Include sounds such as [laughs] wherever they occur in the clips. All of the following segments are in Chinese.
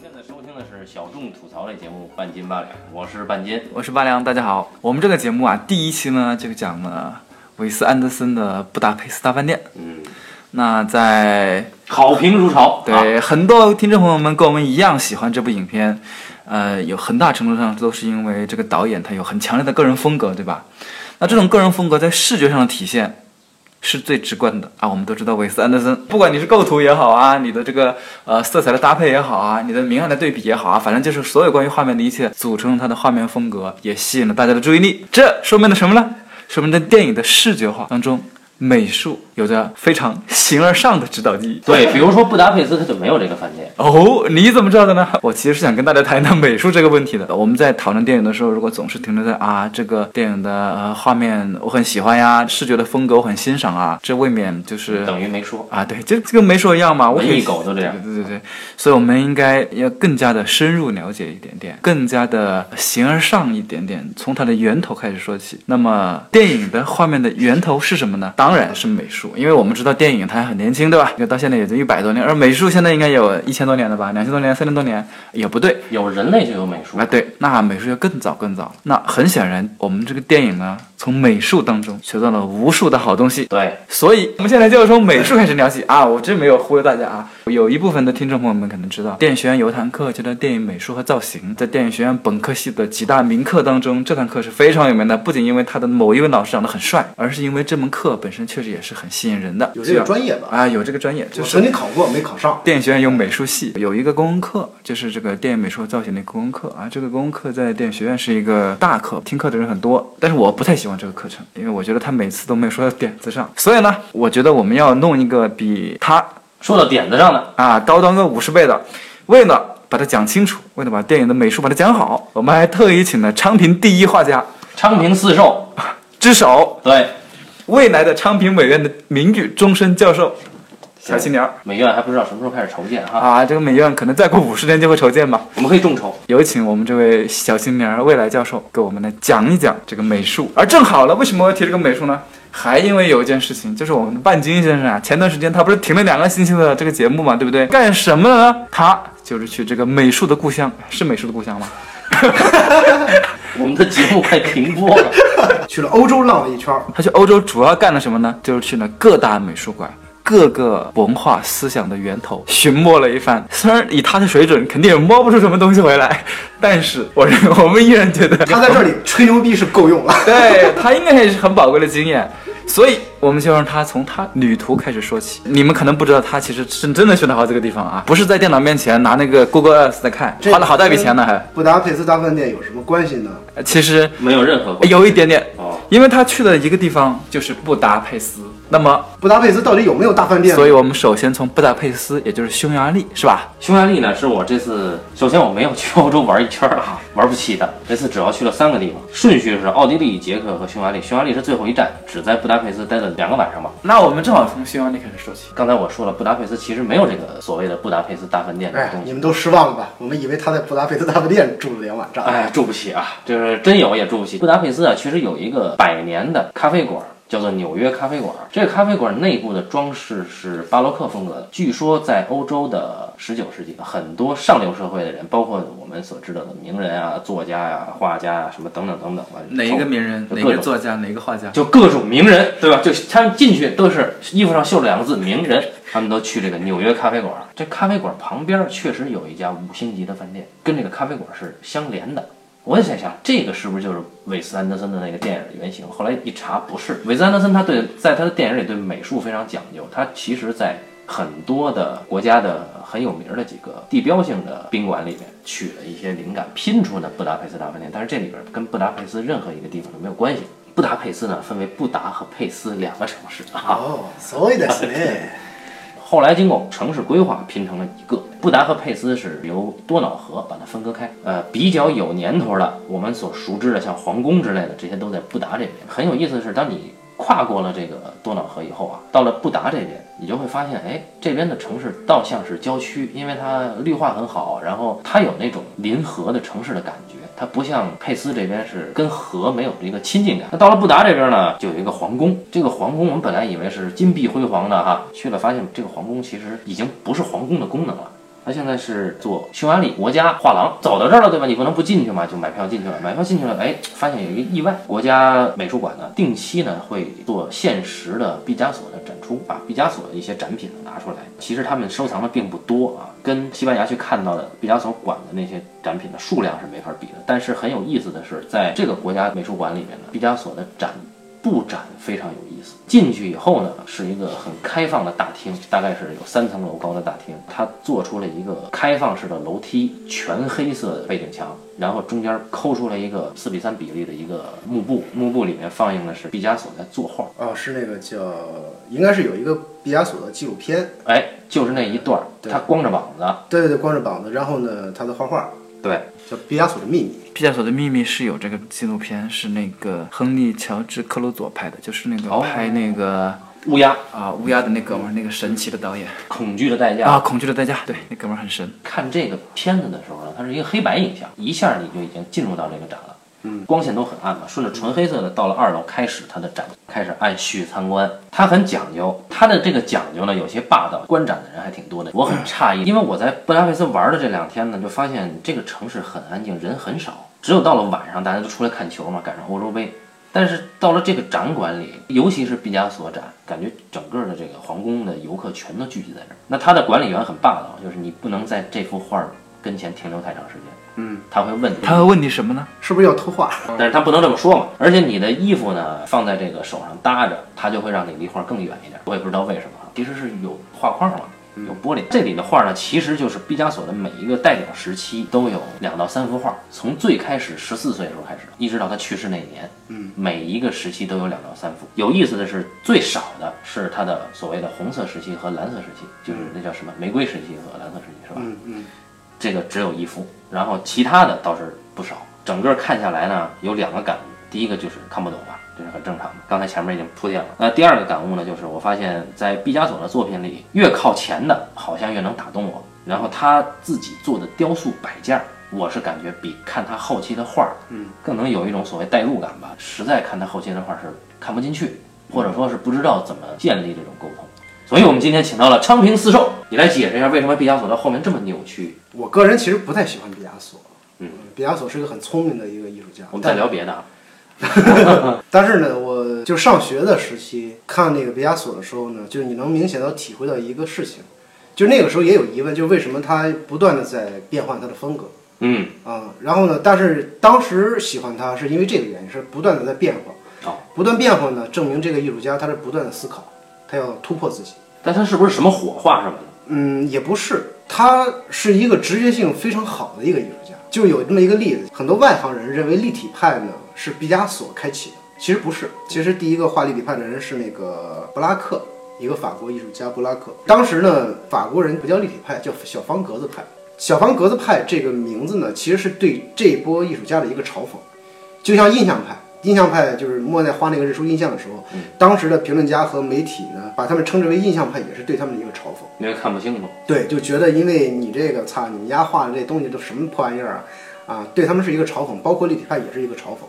现在收听的是小众吐槽类节目《半斤八两》，我是半斤。我是八两，大家好。我们这个节目啊，第一期呢就讲了韦斯安德森的《布达佩斯大饭店》。嗯，那在好评如潮。啊，对很多听众朋友们跟我们一样喜欢这部影片，呃，有很大程度上都是因为这个导演他有很强烈的个人风格，对吧？那这种个人风格在视觉上的体现是最直观的啊。我们都知道韦斯安德森，不管你是构图也好啊，你的这个呃色彩的搭配也好啊，你的明暗的对比也好啊，反正就是所有关于画面的一切组成了他的画面风格，也吸引了大家的注意力。这说明了什么呢？说明在电影的视觉化当中，美术有着非常形而上的指导意义。对，比如说布达佩斯，它就没有这个饭店。哦，你怎么知道的呢？[laughs] 我其实是想跟大家谈一谈美术这个问题的。我们在讨论电影的时候，如果总是停留在啊这个电影的呃画面我很喜欢呀，视觉的风格我很欣赏啊，这未免就是等于没说。啊，对，就就跟没说一样嘛。我可以文艺狗都这样对对对对，所以我们应该要更加的深入了解一点点，更加的形而上一点点，从它的源头开始说起。那么电影的画面的源头是什么呢？当然是美术，因为我们知道电影它还很年轻，对吧？到现在也就一百多年，而美术现在应该有一千多年了吧？两千多年、三千多年也不对。有人类就有美术啊，。对，那美术就更早更早。那很显然，我们这个电影呢，从美术当中学到了无数的好东西。对，所以，我们现在就要从美术开始聊起啊！我真没有忽悠大家啊。有一部分的听众朋友们可能知道，电影学院有堂课叫做电影美术和造型，在电影学院本科系的几大名课当中，这堂课是非常有名的。不仅因为他的某一位老师长得很帅，而是因为这门课本身确实也是很吸引人的。有这个专业吧？啊，有这个专业，就是我曾经考过，没考上。电影学院有美术系，有一个公共课，就是这个电影美术和造型的公共课啊。这个公共课在电影学院是一个大课，听课的人很多，但是我不太喜欢这个课程，因为我觉得他每次都没有说到点子上。所以呢，我觉得我们要弄一个比他说到点子上的，啊高端个五十倍的，为了把它讲清楚，为了把电影的美术把它讲好，我们还特意请了昌平第一画家昌平四兽。之首，对，未来的昌平美院的名誉终身教授小青年儿美院还不知道什么时候开始筹建哈，啊，这个美院可能再过五十年就会筹建吧。我们可以众筹。有请我们这位小青年儿未来教授给我们来讲一讲这个美术。而正好了，为什么我要提这个美术呢？还因为有一件事情，就是我们的半斤先生啊，前段时间他不是停了两个星期的这个节目嘛，对不对？干什么了呢？他就是去这个美术的故乡，是美术的故乡吗？[laughs] 我们的节目快停播了。[laughs] 去了欧洲浪了一圈儿，他去欧洲主要干了什么呢？就是去了各大美术馆。各个文化思想的源头寻摸了一番，虽然以他的水准肯定也摸不出什么东西回来，[laughs] 但是我认为我们依然觉得他在这里吹牛逼是够用了。对他应该也是很宝贵的经验，所以我们就让他从他旅途开始说起。你们可能不知道，他其实是真的去了好几个地方啊，不是在电脑面前拿那个 Google Earth 在看，花了好大笔钱呢还。布达佩斯大饭店有什么关系呢？呃其实没有任何关系有一点点，哦，因为他去的一个地方就是布达佩斯。那么，布达佩斯到底有没有大饭店？所以我们首先从布达佩斯，也就是匈牙利，是吧？匈牙利呢，是我这次首先我没有去欧洲玩一圈儿啊，玩不起的。这次主要去了三个地方，顺序是奥地利、捷克和匈牙利。匈牙利是最后一站，只在布达佩斯待了两个晚上吧。那我们正好从匈牙利开始说起。刚才我说了，布达佩斯其实没有这个所谓的布达佩斯大饭店这东，西。哎你们都失望了吧？我们以为他在布达佩斯大饭店住了两晚上。哎，住不起啊，就是真有也住不起。布达佩斯啊，其实有一个百年的咖啡馆，叫做纽约咖啡馆。这个咖啡馆内部的装饰是巴洛克风格的。据说在欧洲的十九世纪，很多上流社会的人，包括我们所知道的名人啊、作家呀、画家呀，什么等等等等吧。哪一个名人，哪个作家，哪个画家？就各种名人，对吧？就他们进去都是衣服上绣着两个字“名人”，他们都去这个纽约咖啡馆。这咖啡馆旁边确实有一家五星级的饭店，跟这个咖啡馆是相连的。我也在想，这个是不是就是韦斯安德森的那个电影的原型？后来一查，不是。韦斯安德森他对在他的电影里对美术非常讲究，他其实在很多的国家的很有名的几个地标性的宾馆里面取了一些灵感，拼出的布达佩斯大饭店。但是这里边跟布达佩斯任何一个地方都没有关系。布达佩斯呢，分为布达和佩斯两个城市啊。哦，所以的是呢。后来经过城市规划拼成了一个。布达和佩斯是由多瑙河把它分割开。呃，比较有年头的，我们所熟知的像皇宫之类的，这些都在布达这边。很有意思的是，当你跨过了这个多瑙河以后啊，到了布达这边，你就会发现，哎，这边的城市倒像是郊区，因为它绿化很好，然后它有那种临河的城市的感觉。它不像佩斯这边是跟河没有一个亲近感。那到了布达这边呢，就有一个皇宫。这个皇宫我们本来以为是金碧辉煌的哈，去了发现这个皇宫其实已经不是皇宫的功能了。他现在是做匈牙利国家画廊，走到这儿了，对吧？你不能不进去嘛，就买票进去了。买票进去了，哎，发现有一个意外，国家美术馆呢定期呢会做限时的毕加索的展出，把毕加索的一些展品拿出来。其实他们收藏的并不多啊，跟西班牙去看到的毕加索馆的那些展品的数量是没法比的。但是很有意思的是，在这个国家美术馆里面呢，毕加索的展布展非常有意思。进去以后呢，是一个很开放的大厅，大概是有三层楼高的大厅。它做出了一个开放式的楼梯，全黑色的背景墙，然后中间抠出了一个四比三比例的一个幕布，幕布里面放映的是毕加索在作画。哦，是那个叫，应该是有一个毕加索的纪录片，哎，就是那一段儿，他光着膀子，对对对，光着膀子，然后呢，他在画画对，叫《毕加索的秘密。毕加索的秘密是有这个纪录片，是那个亨利·乔治·克鲁佐拍的，就是那个哦。拍那个乌鸦，啊乌鸦的那哥们儿，那个神奇的导演。恐惧的代价。啊，恐惧的代价，对，那哥们儿很神。看这个片子的时候呢，它是一个黑白影像，一下你就已经进入到这个展了。嗯，光线都很暗嘛，顺着纯黑色的到了二楼，开始它的展，开始按序参观。它很讲究，它的这个讲究呢有些霸道，观展的人还挺多的。我很诧异，[laughs] 因为我在布达佩斯玩的这两天呢，就发现这个城市很安静，人很少，只有到了晚上大家都出来看球嘛，赶上欧洲杯。但是到了这个展馆里，尤其是毕加索展，感觉整个的这个皇宫的游客全都聚集在这儿。那他的管理员很霸道，就是你不能在这幅画儿跟前停留太长时间。嗯，他会问你，他会问你什么呢？》，是不是要偷画？但是他不能这么说嘛。而且你的衣服呢放在这个手上搭着，他就会让你离画更远一点。我也不知道为什么啊，其实是有画框嘛。有玻璃，这里的画呢，其实就是毕加索的每一个代表时期都有两到三幅画，从最开始十四岁的时候开始，一直到他去世那一年，嗯，每一个时期都有两到三幅。有意思的是，最少的是他的所谓的红色时期和蓝色时期，就是那叫什么玫瑰时期和蓝色时期，是吧？嗯嗯，这个只有一幅，然后其他的倒是不少。整个看下来呢，有两个感悟，第一个就是看不懂嘛，这是很正常的。刚才前面已经铺垫了。那第二个感悟呢，就是我发现，在毕加索的作品里，越靠前的，好像越能打动我。然后他自己做的雕塑摆件儿，我是感觉比看他后期的画儿，嗯，更能有一种所谓代入感吧。实在看他后期的画儿是看不进去，或者说是不知道怎么建立这种沟通。所以我们今天请到了昌平四兽，你来解释一下为什么毕加索到后面这么扭曲。我个人其实不太喜欢毕加索。嗯，毕加索是一个很聪明的一个艺术家。我们再聊别的啊。[laughs] 但是呢，我就上学的时期看那个毕加索的时候呢，就是你能明显的体会到一个事情，就那个时候也有疑问，就是为什么他不断的在变换他的风格嗯，啊？然后呢，但是当时喜欢他是因为这个原因，是不断的在变化。哦，不断变化呢，证明这个艺术家他是不断的思考，他要突破自己。但他是不是什么火化什么的？嗯，也不是，他是一个直觉性非常好的一个艺术家。就有这么一个例子，很多外行人认为立体派呢是毕加索开启的，其实不是。其实第一个画立体派的人是那个布拉克，一个法国艺术家布拉克。当时呢，法国人不叫立体派，叫小方格子派。小方格子派这个名字呢，其实是对这波艺术家的一个嘲讽，就像印象派。印象派就是莫奈画那个日出印象的时候，当时的评论家和媒体呢，把他们称之为印象派，也是对他们的一个嘲讽。因为看不清楚。对，就觉得因为你这个擦，你们家画的这东西都什么破玩意儿啊啊，对他们是一个嘲讽，包括立体派也是一个嘲讽。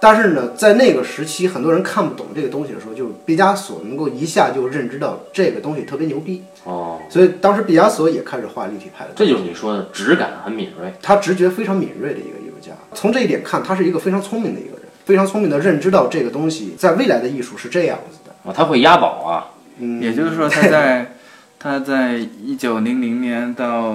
但是呢，在那个时期，很多人看不懂这个东西的时候，就毕加索能够一下就认知到这个东西特别牛逼，哦，所以当时毕加索也开始画立体派了。这就是你说的质感很敏锐。他直觉非常敏锐的一个艺术家。从这一点看，他是一个非常聪明的一个人，非常聪明的认知到这个东西在未来的艺术是这样子的。哦，他会押宝啊。嗯，也就是说，他在 [laughs] 他在一九零零年到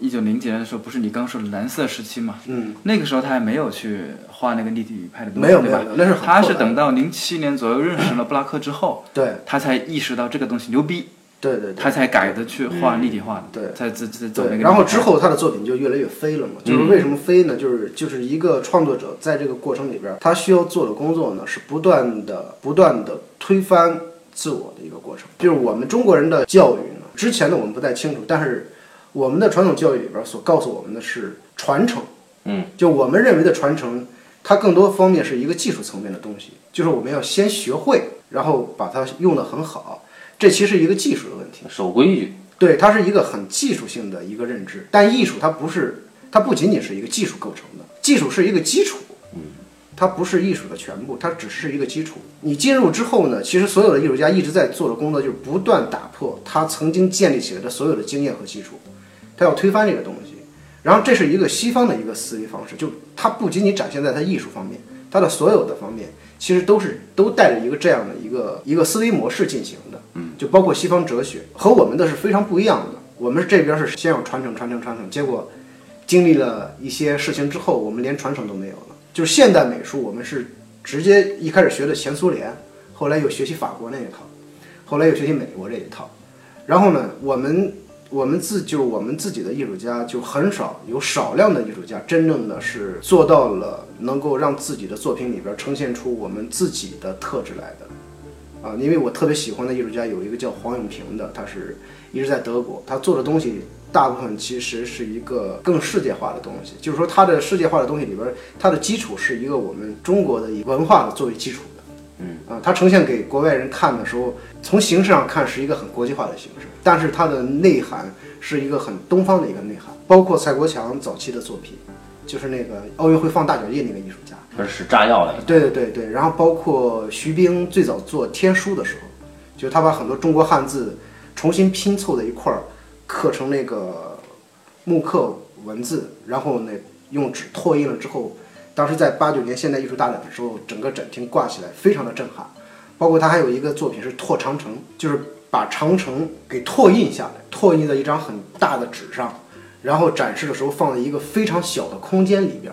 一九零几年的时候，不是你刚说的蓝色时期嘛？嗯，那个时候他还没有去画那个立体派的东西，没有对吧没有，那是他是等到零七年左右认识了布拉克之后，对他才意识到这个东西牛逼，对对对。他才改的去画立体画的，对才自自走那，个。然后之，后他的作品就越来越飞了嘛。就是嗯为什么飞呢？就是就是一个创作者在这个过程里边，他需要做的工作呢，是不断的不断的推翻自我的一个过程。就是我们中国人的教育呢，之前的我们不太清楚，但是我们的传统教育里边所告诉我们的是传承。嗯，就我们认为的传承，它更多方面是一个技术层面的东西，就是我们要先学会，然后把它用得很好。这其实是一个技术的问题。守规矩。对，它是一个很技术性的一个认知，但艺术它不是，它不仅仅是一个技术构成的，技术是一个基础，嗯，它不是艺术的全部，它只是一个基础。你进入之后呢，其实所有的艺术家一直在做的工作就是不断打破他曾经建立起来的所有的经验和基础，他要推翻这个东西。然后这是一个西方的一个思维方式，就它不仅仅展现在它艺术方面，它的所有的方面其实都是都带着一个这样的一个一个思维模式进行就包括西方哲学和我们的是非常不一样的。我们这边是先有传承传承传承，结果经历了一些事情之后，我们连传承都没有了。就是现代美术，我们是直接一开始学的前苏联，后来又学习法国那一套，后来又学习美国这一套。然后呢，我们我们自就是我们自己的艺术家，就很少有少量的艺术家真正的是做到了能够让自己的作品里边呈现出我们自己的特质来的。啊，因为我特别喜欢的艺术家有一个叫黄永平的，他是一直在德国，他做的东西大部分其实是一个更世界化的东西，就是说他的世界化的东西里边，它的基础是一个我们中国的以文化的作为基础的。嗯啊，它呈现给国外人看的时候，从形式上看是一个很国际化的形式，但是它的内涵是一个很东方的一个内涵，包括蔡国强早期的作品，就是那个奥运会放大脚印那个艺术是使炸药来的。对对对对，然后包括徐冰最早做天书的时候，就他把很多中国汉字重新拼凑在一块儿，刻成那个木刻文字，然后呢用纸拓印了之后，当时在八九年现代艺术大展的时候，整个展厅挂起来非常的震撼。包括他还有一个作品是拓长城，就是把长城给拓印下来，拓印在一张很大的纸上，然后展示的时候放在一个非常小的空间里边。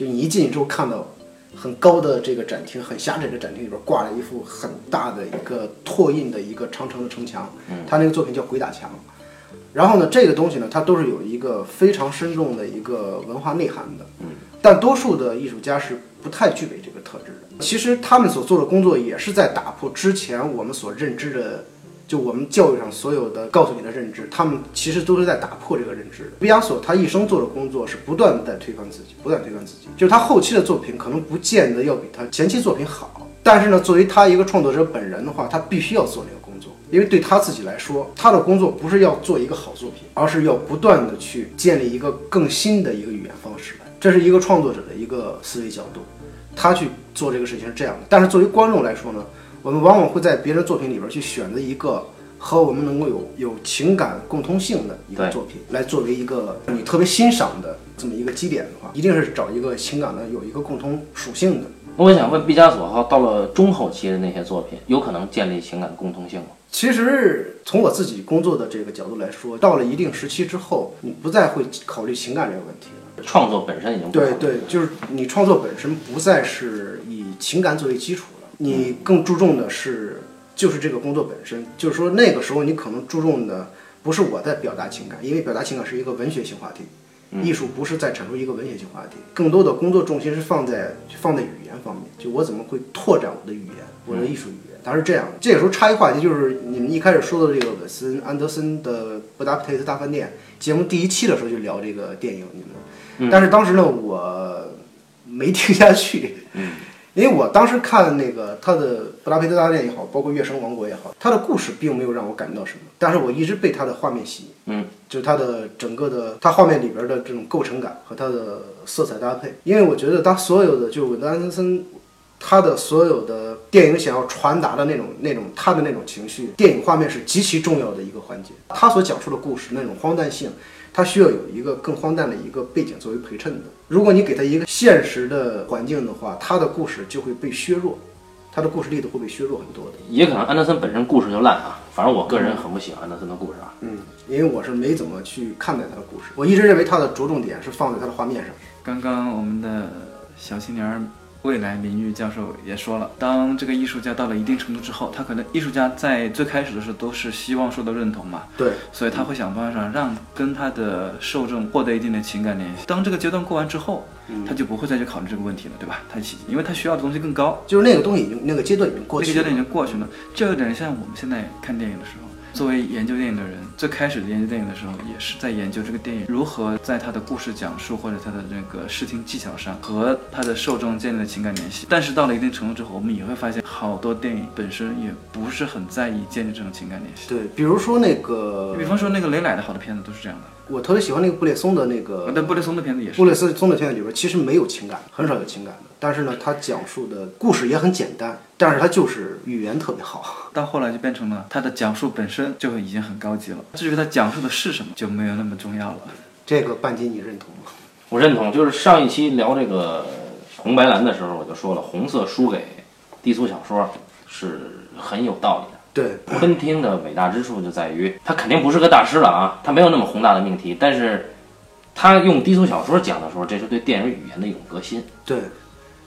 就你一进去之后看到很高的这个展厅，很狭窄的展厅里边挂了一幅很大的一个拓印的一个长城的城墙，他那个作品叫鬼打墙。然后呢，这个东西呢，它都是有一个非常深重的一个文化内涵的。但多数的艺术家是不太具备这个特质的。其实他们所做的工作也是在打破之前我们所认知的。就我们教育上所有的告诉你的认知，他们其实都是在打破这个认知的。毕加索他一生做的工作是不断的在推翻自己，不断推翻自己。就是他后期的作品可能不见得要比他前期作品好，但是呢，作为他一个创作者本人的话，他必须要做那个工作，因为对他自己来说，他的工作不是要做一个好作品，而是要不断的去建立一个更新的一个语言方式来。这是一个创作者的一个思维角度，他去做这个事情是这样的。但是作为观众来说呢？我们往往会在别人作品里边去选择一个和我们能够有有情感共通性的一个作品，来作为一个你特别欣赏的这么一个基点的话，一定是找一个情感的有一个共通属性的。那我想问毕加索哈，到了中后期的那些作品，有可能建立情感共通性吗？其实从我自己工作的这个角度来说，到了一定时期之后，你不再会考虑情感这个问题了。创作本身已经对对，就是你创作本身不再是以情感作为基础。你更注重的是，就是这个工作本身，就是说那个时候你可能注重的不是我在表达情感，因为表达情感是一个文学性话题，艺术不是在阐述一个文学性话题，更多的工作重心是放在放在语言方面，就我怎么会拓展我的语言，我的艺术语言，它是这样的。这个时候插一话题，就是你们一开始说的这个韦斯安德森的《布达佩斯大饭店》节目第一期的时候就聊这个电影，你们，但是当时呢我没听下去。因为我当时看那个他的《布达佩斯大饭店》也好，包括《月升王国》也好，他的故事并没有让我感到什么，但是我一直被他的画面吸引，嗯，就是他的整个的他画面里边的这种构成感和他的色彩搭配，因为我觉得他所有的就是韦德安德森，他的所有的电影想要传达的那种那种他的那种情绪，电影画面是极其重要的一个环节，他所讲述的故事那种荒诞性。它需要有一个更荒诞的一个背景作为陪衬的。如果你给他一个现实的环境的话，他的故事就会被削弱，他的故事力度会被削弱很多的。也可能安德森本身故事就烂啊，反正我个人很不喜欢安德森的故事啊。嗯，因为我是没怎么去看待他的故事，我一直认为他的着重点是放在他的画面上。刚刚我们的小青年。未来名誉教授也说了，当这个艺术家到了一定程度之后，他可能艺术家在最开始的时候都是希望受到认同嘛，对，所以他会想办法让跟他的受众获得一定的情感联系。当这个阶段过完之后，他就不会再去考虑这个问题了，对吧？他因为他需要的东西更高，就是那个东西已经那个阶段已经过去了，那个阶段已经过去了，就有点像我们现在看电影的时候。作为研究电影的人，最开始研究电影的时候，也是在研究这个电影如何在他的故事讲述或者他的那个视听技巧上和他的受众建立了情感联系。但是到了一定程度之后，我们也会发现，好多电影本身也不是很在意建立这种情感联系。对，比如说那个，比方说那个雷乃的好的片子都是这样的。我特别喜欢那个布列松的那个，但布列松的片子也是。布列松松的片子里边其实没有情感，很少有情感的。但是呢，他讲述的故事也很简单，但是他就是语言特别好。[laughs] 到后来就变成了他的讲述本身就已经很高级了，至于他讲述的是什么就没有那么重要了。这个半斤你认同吗？我认同，就是上一期聊这个红白蓝的时候，我就说了，红色输给低俗小说是很有道理的。对，昆汀的伟大之处就在于，他肯定不是个大师了啊，他没有那么宏大的命题，但是他用低俗小说讲的时候，这是对电影语言的一种革新。对，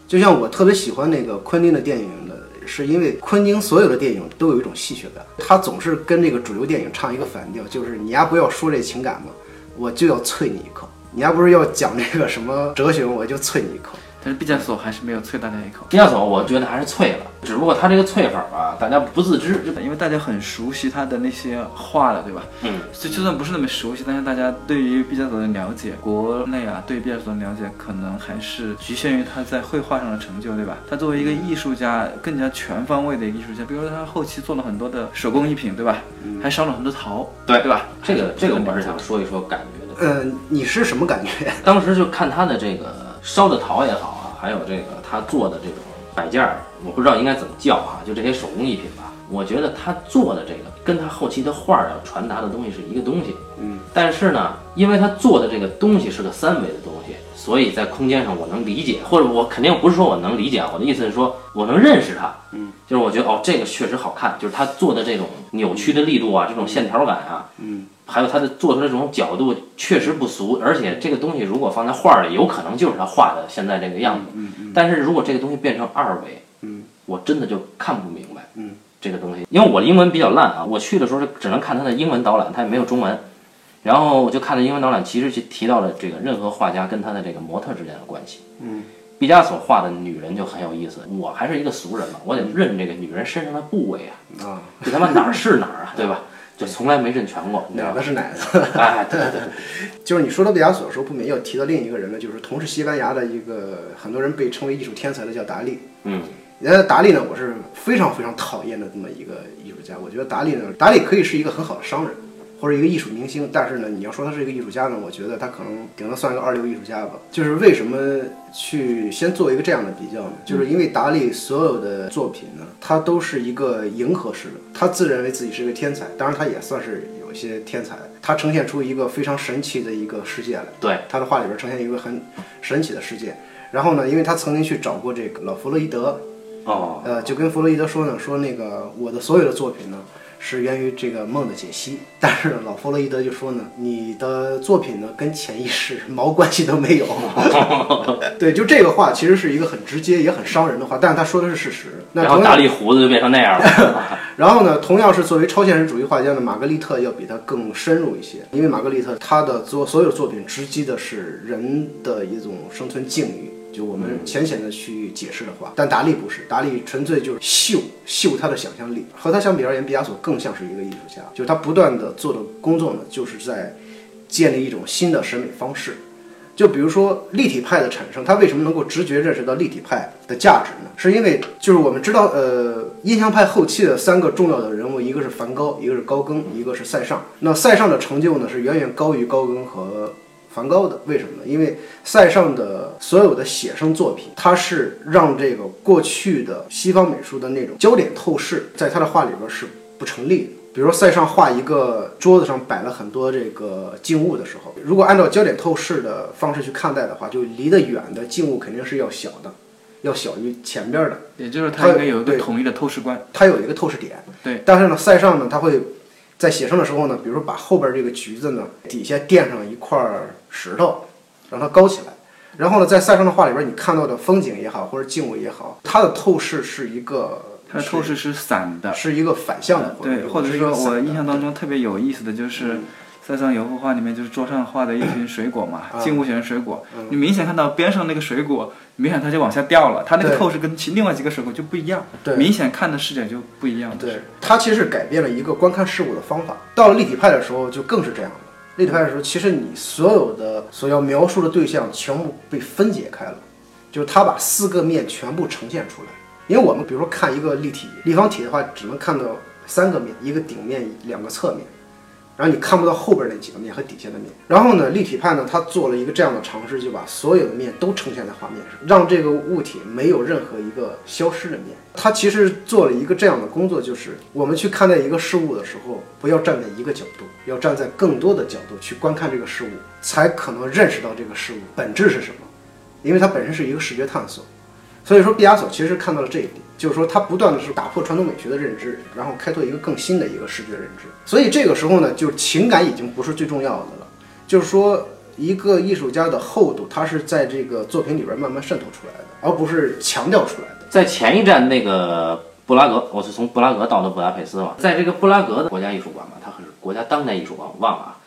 就像我特别喜欢那个昆汀的电影的，是因为昆汀所有的电影都有一种戏谑感，他总是跟这个主流电影唱一个反调，就是你丫不要说这情感嘛，我就要啐你一口；你丫不是要讲这个什么哲学，我就啐你一口。但是毕加索还是没有啐大家一口，毕加索我觉得还是啐了，只不过他这个啐法吧，大家不自知。就因为大家很熟悉他的那些画了，对吧？嗯，所以就算不是那么熟悉，但是大家对于毕加索的了解，国内啊对毕加索的了解，可能还是局限于他在绘画上的成就，对吧？他作为一个艺术家，更加全方位的一个艺术家，比如说他后期做了很多的手工艺品，对吧？还烧了很多陶，对对吧？这个这个我是想说一说感觉的。嗯，你是什么感觉？当时就看他的这个烧的陶也好啊，还有这个他做的这种摆件儿，我不知道应该怎么叫啊，就这些手工艺品吧。我觉得他做的这个跟他后期的画儿要传达的东西是一个东西，嗯，但是呢，因为他做的这个东西是个三维的东西，所以在空间上我能理解，或者我肯定不是说我能理解啊，我的意思是说我能认识它，嗯，就是我觉得哦，这个确实好看，就是他做的这种扭曲的力度啊，这种线条感啊，嗯，还有他的做出来这种角度确实不俗，而且这个东西如果放在画儿里，有可能就是他画的现在这个样子，嗯嗯但是如果这个东西变成二维，嗯，我真的就看不明白，嗯，这个东西，因为我英文比较烂啊，我去的时候只能看他的英文导览，他也没有中文，然后我就看的英文导览，其实就提到了这个任何画家跟他的这个模特之间的关系，嗯，毕加索画的女人就很有意思，我还是一个俗人嘛，我得认这个女人身上的部位啊，啊，这他妈哪儿是哪儿啊，[laughs] 对吧？就从来没认全过？哪个是哪个？[laughs] 哎，对对对，就是你说到毕加索的时候，不免要提到另一个人呢，就是同是西班牙的一个很多人被称为艺术天才的叫达利。嗯，那，达利呢，我是非常非常讨厌的这么一个艺术家。我觉得达利呢，达利可以是一个很好的商人或者一个艺术明星，但是呢，你要说他是一个艺术家呢，我觉得他可能顶多算一个二流艺术家吧。就是为什么去先做一个这样的比较呢？就是因为达利所有的作品呢，他都是一个迎合式的，他自认为自己是一个天才，当然他也算是有一些天才，他呈现出一个非常神奇的一个世界来。对，他的画里边呈现一个很神奇的世界。然后呢，因为他曾经去找过这个老弗洛伊德，哦，呃，就跟弗洛伊德说呢，说那个我的所有的作品呢是源于这个梦的解析。但是，老弗洛伊德就说呢，你的作品呢跟潜意识毛关系都没有。[laughs] 对，就这个话其实是一个很直接也很伤人的话，但是他说的是事实。那然后大力胡子就变成那样了，[laughs] 然后呢，同样是作为超现实主义画家的玛格丽特要比他更深入一些，因为玛格丽特他的作所有作品直击的是人的一种生存境遇。就我们浅显的去解释的话，但达利不是，达利纯粹就是秀秀他的想象力。和他相比而言，毕加索更像是一个艺术家，就是他不断的做的工作呢，就是在建立一种新的审美方式。就比如说立体派的产生，他为什么能够直觉认识到立体派的价值呢？是因为就是我们知道，呃，印象派后期的三个重要的人物，一个是梵高，一个是高更，一个是塞尚。那塞尚的成就呢，是远远高于高更和梵高的。为什么呢？因为塞尚的所有的写生作品，他是让这个过去的西方美术的那种焦点透视，在他的画里边是不成立的。比如说塞尚画一个桌子上摆了很多这个静物的时候，如果按照焦点透视的方式去看待的话，就离得远的静物肯定是要小的，要小于前边的。也就是他应该有一个统一的透视观。它有一个透视点。对。但是呢，塞尚呢，他会在写生的时候呢，比如说把后边这个橘子呢底下垫上一块石头，让它高起来。然后呢，在塞尚的画里边，你看到的风景也好，或者静物也好，它的透视是一个，它的透视是散的，是一个反向的，对，或者是说我印象当中特别有意思的就是。塞尚有幅画里面就是桌上画的一群水果嘛，啊静物选水果，嗯你明显看到边上那个水果，明显它就往下掉了，它那个透视跟其另外几个水果就不一样，对明显看的视角就不一样。对，它其实是改变了一个观看事物的方法。到了立体派的时候，就更是这样了。立体派的时候，其实你所有的所要描述的对象全部被分解开了，就是它把四个面全部呈现出来。因为我们比如说看一个立体立方体的话，只能看到三个面，一个顶面，两个侧面。然后你看不到后边那几个面和底下的面。然后呢，立体派呢，它做了一个这样的尝试，就把所有的面都呈现在画面上，让这个物体没有任何一个消失的面。它其实做了一个这样的工作，就是我们去看待一个事物的时候，不要站在一个角度，要站在更多的角度去观看这个事物，才可能认识到这个事物本质是什么。因为它本身是一个视觉探索，所以说毕加索其实看到了这一点，就是说他不断的是打破传统美学的认知，然后开拓一个更新的一个视觉认知。所以这个时候呢，就情感已经不是最重要的了，就是说一个艺术家的厚度，它是在这个作品里边慢慢渗透出来的，而不是强调出来的。在前一站那个布拉格，我是从布拉格到的布达佩斯嘛，在这个布拉格的国家艺术馆嘛，它是国家当代艺术馆，我忘了啊。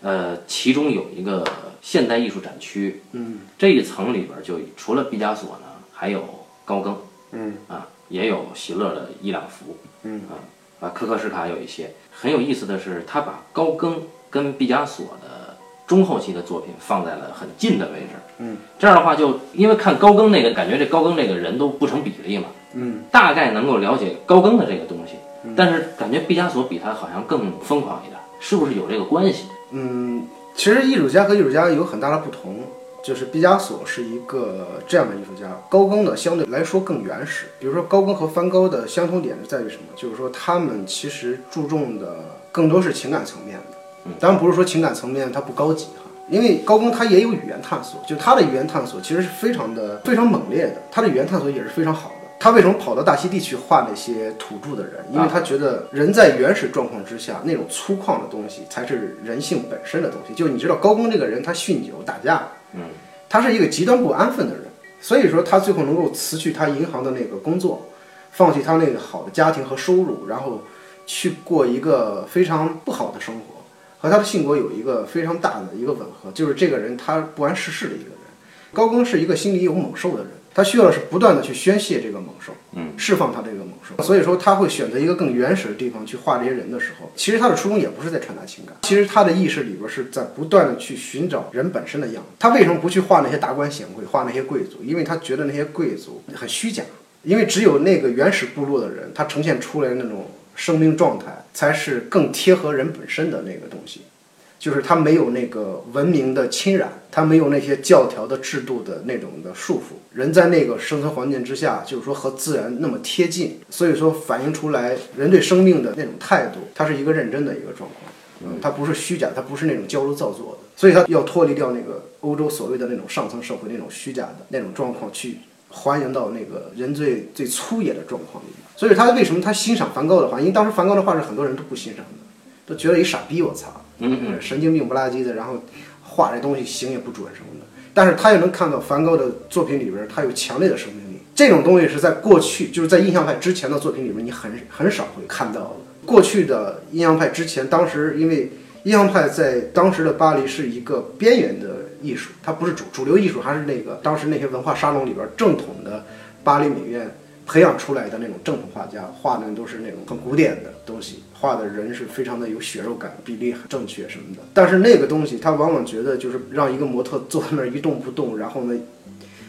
呃，其中有一个现代艺术展区，嗯这一层里边就除了毕加索呢，还有高更嗯啊，也有席勒的一两幅，嗯啊啊，科克什卡有一些。很有意思的是，他把高更跟毕加索的中后期的作品放在了很近的位置，嗯，这样的话就因为看高更那个感觉，这高更这个人都不成比例嘛，嗯大概能够了解高更的这个东西，但是感觉毕加索比他好像更疯狂一点，是不是有这个关系？嗯，其实艺术家和艺术家有很大的不同。就是毕加索是一个这样的艺术家，高更呢相对来说更原始。比如说高更和梵高的相同点是在于什么？就是说他们其实注重的更多是情感层面的。当然不是说情感层面它不高级哈，因为高更他也有语言探索，就他的语言探索其实是非常的非常猛烈的，他的语言探索也是非常好的。他为什么跑到大溪地去画那些土著的人？因为他觉得人在原始状况之下，那种粗犷的东西才是人性本身的东西。就你知道高更这个人，他酗酒打架，嗯，他是一个极端不安分的人，所以说他最后能够辞去他银行的那个工作，放弃他那个好的家庭和收入，然后去过一个非常不好的生活，和他的性格有一个非常大的一个吻合，就是这个人他不谙世事的一个人。高更是一个心里有猛兽的人，他需要的是不断的去宣泄这个猛兽，嗯，释放他这个猛兽。所以说他会选择一个更原始的地方去画这些人的时候，其实他的初衷也不是在传达情感，其实他的意识里边是在不断的去寻找人本身的样子。他为什么不去画那些达官显贵，画那些贵族？因为他觉得那些贵族很虚假，因为只有那个原始部落的人，他呈现出来的那种生命状态，才是更贴合人本身的那个东西。就是他没有那个文明的侵染，他没有那些教条的制度的那种的束缚。人在那个生存环境之下，就是说和自然那么贴近，所以说反映出来人对生命的那种态度，它是一个认真的一个状况。嗯，它不是虚假，它不是那种矫揉造作的，所以它要脱离掉那个欧洲所谓的那种上层社会那种虚假的那种状况，去还原到那个人最最粗野的状况里面。所以他为什么他欣赏梵高的画？因为当时梵高的画是很多人都不欣赏的，都觉得一傻逼，我操。嗯，神经病不拉几的，然后画这东西形也不准什么的。但是他又能看到梵高的作品里边，他有强烈的生命力。这种东西是在过去，就是在印象派之前的作品里边，你很很少会看到的。过去的印象派之前，当时因为印象派在当时的巴黎是一个边缘的艺术，它不是主主流艺术，还是那个当时那些文化沙龙里边正统的巴黎美院培养出来的那种正统画家，画的都是那种很古典的东西，画的人是非常的有血肉感，比例很正确什么的。但是那个东西，他往往觉得就是让一个模特坐在那儿一动不动，然后呢，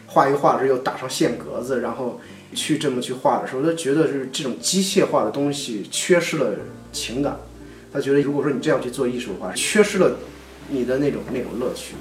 画一个画时又打上线格子，然后去这么去画的时候，他觉得是这种机械化的东西缺失了情感。他觉得如果说你这样去做艺术的话，缺失了你的那种那种乐趣。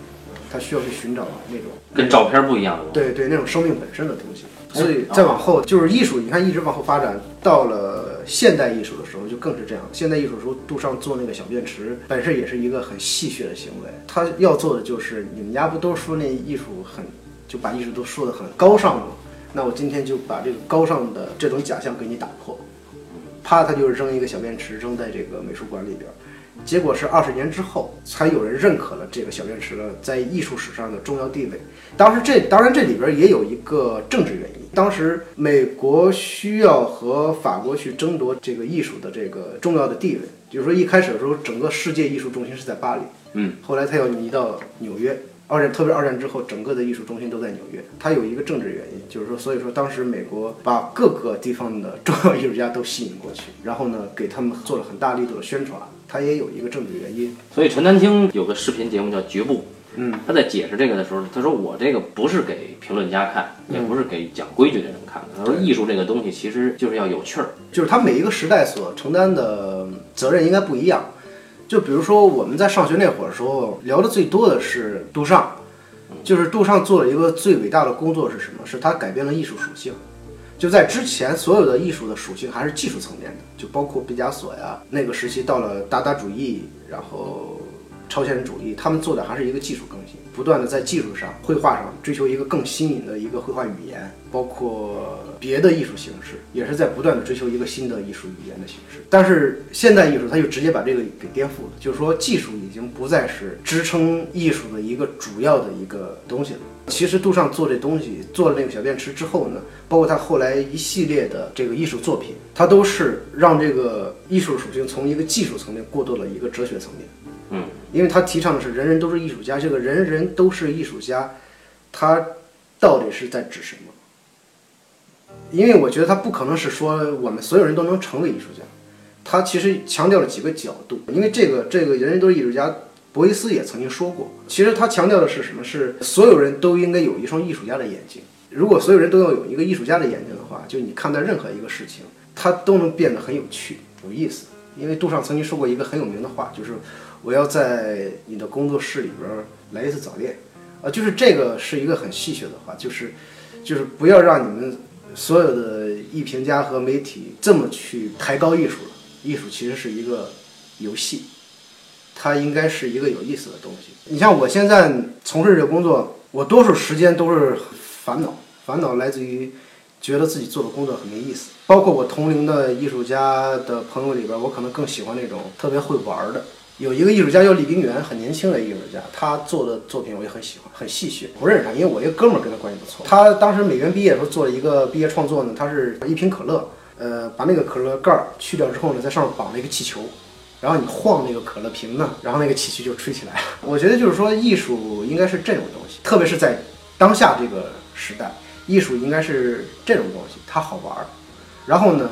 他需要去寻找那种跟照片不一样的东西。对对，那种生命本身的东西。所以再往后就是艺术，你看一直往后发展，到了现代艺术的时候就更是这样。现代艺术的时候，杜尚做那个小便池本身也是一个很戏谑的行为。他要做的就是，你们家不都说那艺术很，就把艺术都说的很高尚吗？那我今天就把这个高尚的这种假象给你打破。啪，他就扔一个小便池扔在这个美术馆里边。结果是二十年之后，才有人认可了这个小便池的在艺术史上的重要地位。当时这当然这里边也有一个政治原因。当时美国需要和法国去争夺这个艺术的这个重要的地位，就是说一开始的时候，整个世界艺术中心是在巴黎，嗯，后来他要移到纽约。二战，特别二战之后，整个的艺术中心都在纽约。它有一个政治原因，就是说，所以说当时美国把各个地方的重要艺术家都吸引过去，然后呢，给他们做了很大力度的宣传。它也有一个政治原因。所以陈丹青有个视频节目叫《局部》，嗯，他在解释这个的时候，他说我这个不是给评论家看，也不是给讲规矩的人看的。他说艺术这个东西其实就是要有趣儿。就是他每一个时代所承担的责任应该不一样。就比如说我们在上学那会儿的时候，聊的最多的是杜尚，就是杜尚做了一个最伟大的工作是什么？是他改变了艺术属性。就在之前，所有的艺术的属性还是技术层面的，就包括毕加索呀，那个时期到了达达主义，然后超现实主义，他们做的还是一个技术更新，不断的在技术上、绘画上追求一个更新颖的一个绘画语言，包括别的艺术形式，也是在不断的追求一个新的艺术语言的形式。但是现代艺术，它就直接把这个给颠覆了，就是说技术已经不再是支撑艺术的一个主要的一个东西了。其实杜尚做这东西，做了那个小便池之后呢，包括他后来一系列的这个艺术作品，他都是让这个艺术属性从一个技术层面过渡了一个哲学层面。嗯，因为他提倡的是人人都是艺术家，这个人人都是艺术家，他到底是在指什么？因为我觉得他不可能是说我们所有人都能成为艺术家，他其实强调了几个角度，因为这个这个人人都是艺术家。博伊斯也曾经说过，其实他强调的是什么？是所有人都应该有一双艺术家的眼睛。如果所有人都要有一个艺术家的眼睛的话，就你看待任何一个事情，它都能变得很有趣、有意思。因为杜尚曾经说过一个很有名的话，就是我要在你的工作室里边来一次早恋。啊，就是这个是一个很戏谑的话，就是就是不要让你们所有的艺评家和媒体这么去抬高艺术了。艺术其实是一个游戏。它应该是一个有意思的东西。你像我现在从事这个工作，我多数时间都是烦恼，烦恼来自于觉得自己做的工作很没意思。包括我同龄的艺术家的朋友里边，我可能更喜欢那种特别会玩的。有一个艺术家叫李冰原，很年轻的艺术家，他做的作品我也很喜欢，很戏谑。不认识他，因为我一个哥们儿跟他关系不错。他当时美院毕业的时候做了一个毕业创作呢，他是一瓶可乐，呃，把那个可乐盖儿去掉之后呢，在上面绑了一个气球。然后你晃那个可乐瓶呢，然后那个气球就吹起来了。[laughs] 我觉得就是说，艺术应该是这种东西，特别是在当下这个时代，艺术应该是这种东西，它好玩儿。然后呢，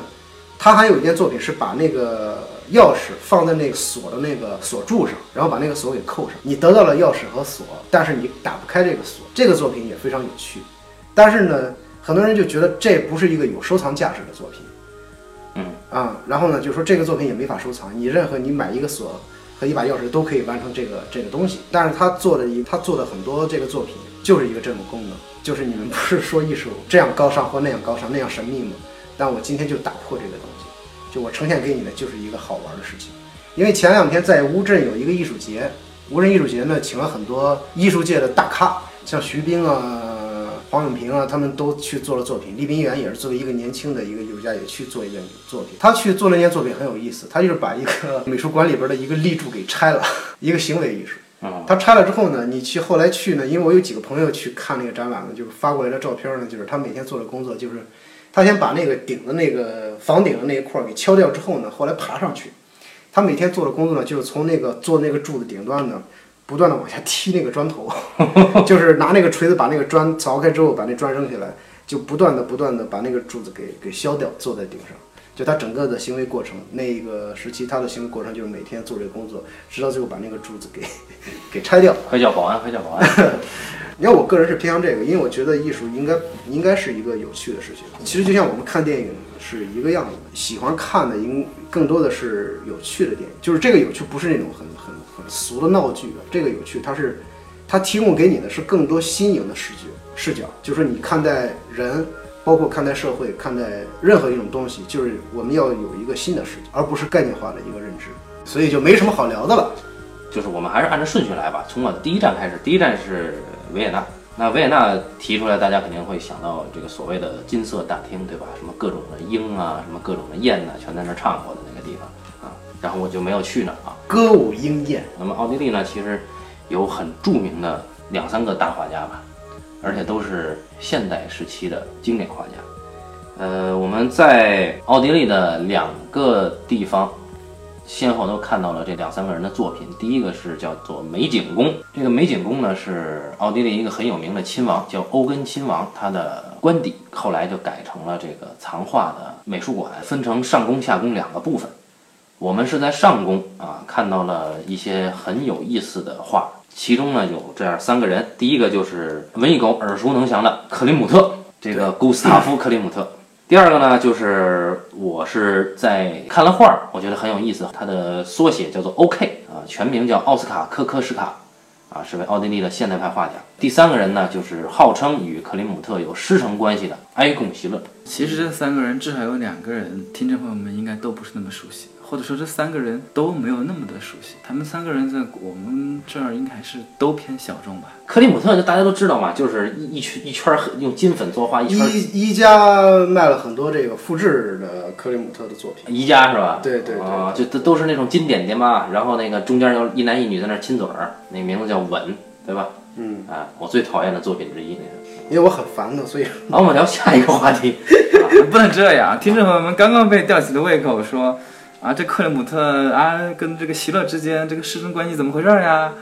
他还有一件作品是把那个钥匙放在那个锁的那个锁柱上，然后把那个锁给扣上，你得到了钥匙和锁，但是你打不开这个锁。这个作品也非常有趣，但是呢，很多人就觉得这不是一个有收藏价值的作品。嗯啊，然后呢，就说这个作品也没法收藏，你任何你买一个锁和一把钥匙都可以完成这个这个东西。但是他做的一他做的很多这个作品就是一个这种功能，就是你们不是说艺术这样高尚或那样高尚那样神秘吗？但我今天就打破这个东西，就我呈现给你的就是一个好玩的事情。因为前两天在乌镇有一个艺术节，乌镇艺术节呢请了很多艺术界的大咖，像徐冰啊。黄永平啊，他们都去做了作品。李冰元也是作为一个年轻的一个艺术家，也去做一件作品。他去做那件作品很有意思，他就是把一个 [laughs] 美术馆里边的一个立柱给拆了，一个行为艺术。他拆了之后呢，你去后来去呢，因为我有几个朋友去看那个展览呢，就是发过来的照片呢，就是他每天做的工作，就是他先把那个顶的那个房顶的那一块给敲掉之后呢，后来爬上去。他每天做的工作呢，就是从那个做那个柱子顶端呢。不断的往下踢那个砖头，[laughs] 就是拿那个锤子把那个砖凿开之后，把那砖扔下来，就不断的不断的把那个柱子给给削掉，坐在顶上。就他整个的行为过程，那个时期他的行为过程就是每天做这个工作，直到最后把那个柱子给给拆掉。快叫保安，快叫保安。你看，我个人是偏向这个，因为我觉得艺术应该应该是一个有趣的事情。其实就像我们看电影是一个样子，喜欢看的应更多的是有趣的电影，就是这个有趣不是那种很很很。俗的闹剧，这个有趣，它是，它提供给你的是更多新颖的视觉视角，就是你看待人，包括看待社会，看待任何一种东西，就是我们要有一个新的视角，而不是概念化的一个认知，所以就没什么好聊的了。就是我们还是按照顺序来吧，从我的第一站开始，第一站是维也纳。那维也纳提出来，大家肯定会想到这个所谓的金色大厅，对吧？什么各种的鹰啊，什么各种的雁呐，全在那儿唱过的那个地方啊。然后我就没有去那啊，歌舞鹰燕。那么奥地利呢，其实有很著名的两三个大画家吧，而且都是现代时期的经典画家。呃，我们在奥地利的两个地方，先后都看到了这两三个人的作品。第一个是叫做美景宫，这个美景宫呢是奥地利一个很有名的亲王，叫欧根亲王，他的官邸后来就改成了这个藏画的美术馆，分成上宫下宫两个部分。我们是在上宫啊，看到了一些很有意思的画，其中呢有这样三个人，第一个就是文艺狗耳熟能详的克林姆特，这个古斯塔夫·克林姆特，第二个呢，就是我是在看了画儿，我觉得很有意思，他的缩写叫做 OK 啊，全名叫奥斯卡科科什卡，啊，是位奥地利的现代派画家。第三个人呢，就是号称与克林姆特有师承关系的埃贡席勒。其实这三个人至少有两个人，听众朋友们应该都不是那么熟悉，或者说这三个人都没有那么的熟悉。他们三个人在我们这儿应该是都偏小众吧。克里姆特就大家都知道嘛，就是一一圈一圈儿用金粉作画，一圈儿一一家卖了很多这个复制的克里姆特的作品。宜家是吧？对对对啊，就都都是那种金点点嘛，然后那个中间有一男一女在那亲嘴儿，那名字叫吻，对吧？嗯，啊，我最讨厌的作品之一那个。因为我很烦的，所以好，我们聊下一个话题。[laughs] 不能这样，听众朋友们刚刚被吊起的胃口，说啊，这克里姆特啊跟这个席勒之间这个师生关系怎么回事呀？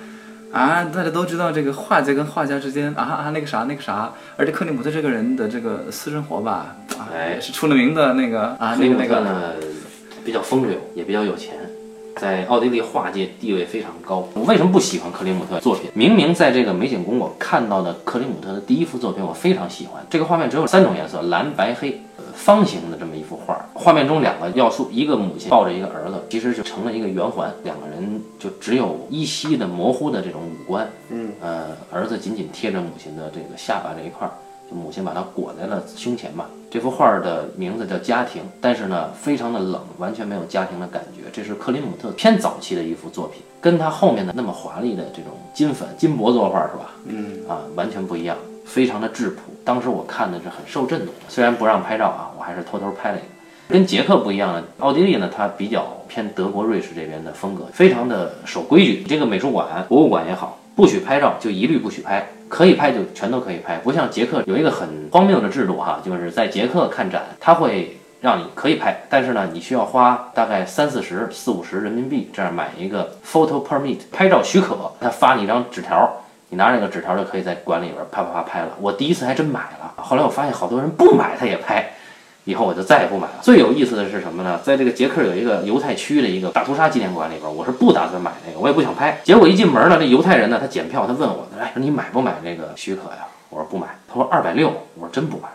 啊，大家都知道这个画家跟画家之间啊啊那个啥那个啥，而且克里姆特这个人的这个私生活吧，啊哎也是出了名的那个啊那个那个呢，比较风流，也比较有钱，在奥地利画界地位非常高。我为什么不喜欢克里姆特作品？明明在这个美景宫我看到的克里姆特的第一幅作品，我非常喜欢。这个画面只有三种颜色，蓝、白、黑，呃方形的这么一幅画。画面中两个要素，一个母亲抱着一个儿子，其实就成了一个圆环，两个人就只有依稀的模糊的这种五官。嗯，呃，儿子紧紧贴着母亲的这个下巴这一块儿，就母亲把他裹在了胸前吧。这幅画儿的名字叫《家庭》，但是呢，非常的冷，完全没有家庭的感觉。这是克林姆特偏早期的一幅作品，跟他后面的那么华丽的这种金粉金箔作画是吧？嗯，啊，完全不一样，非常的质朴。当时我看的是很受震动的，虽然不让拍照啊，我还是偷偷拍了一个。跟捷克不一样呢，奥地利呢，它比较偏德国、瑞士这边的风格，非常的守规矩。这个美术馆、博物馆也好，不许拍照就一律不许拍，可以拍就全都可以拍。不像捷克有一个很荒谬的制度哈，就是在捷克看展，他会让你可以拍，但是呢，你需要花大概三四十、四五十人民币这样买一个 photo permit 拍照许可，他发你一张纸条。你拿着那个纸条就可以在馆里边啪啪啪拍了。我第一次还真买了，后来我发现好多人不买他也拍，以后我就再也不买了。最有意思的是什么呢？在这个捷克有一个犹太区的一个大屠杀纪念馆里边，我是不打算买那个，我也不想拍。结果一进门呢，这犹太人呢，他检票，他问我，哎，说你买不买这个许可呀？我说不买。他说二百六，我说真不买。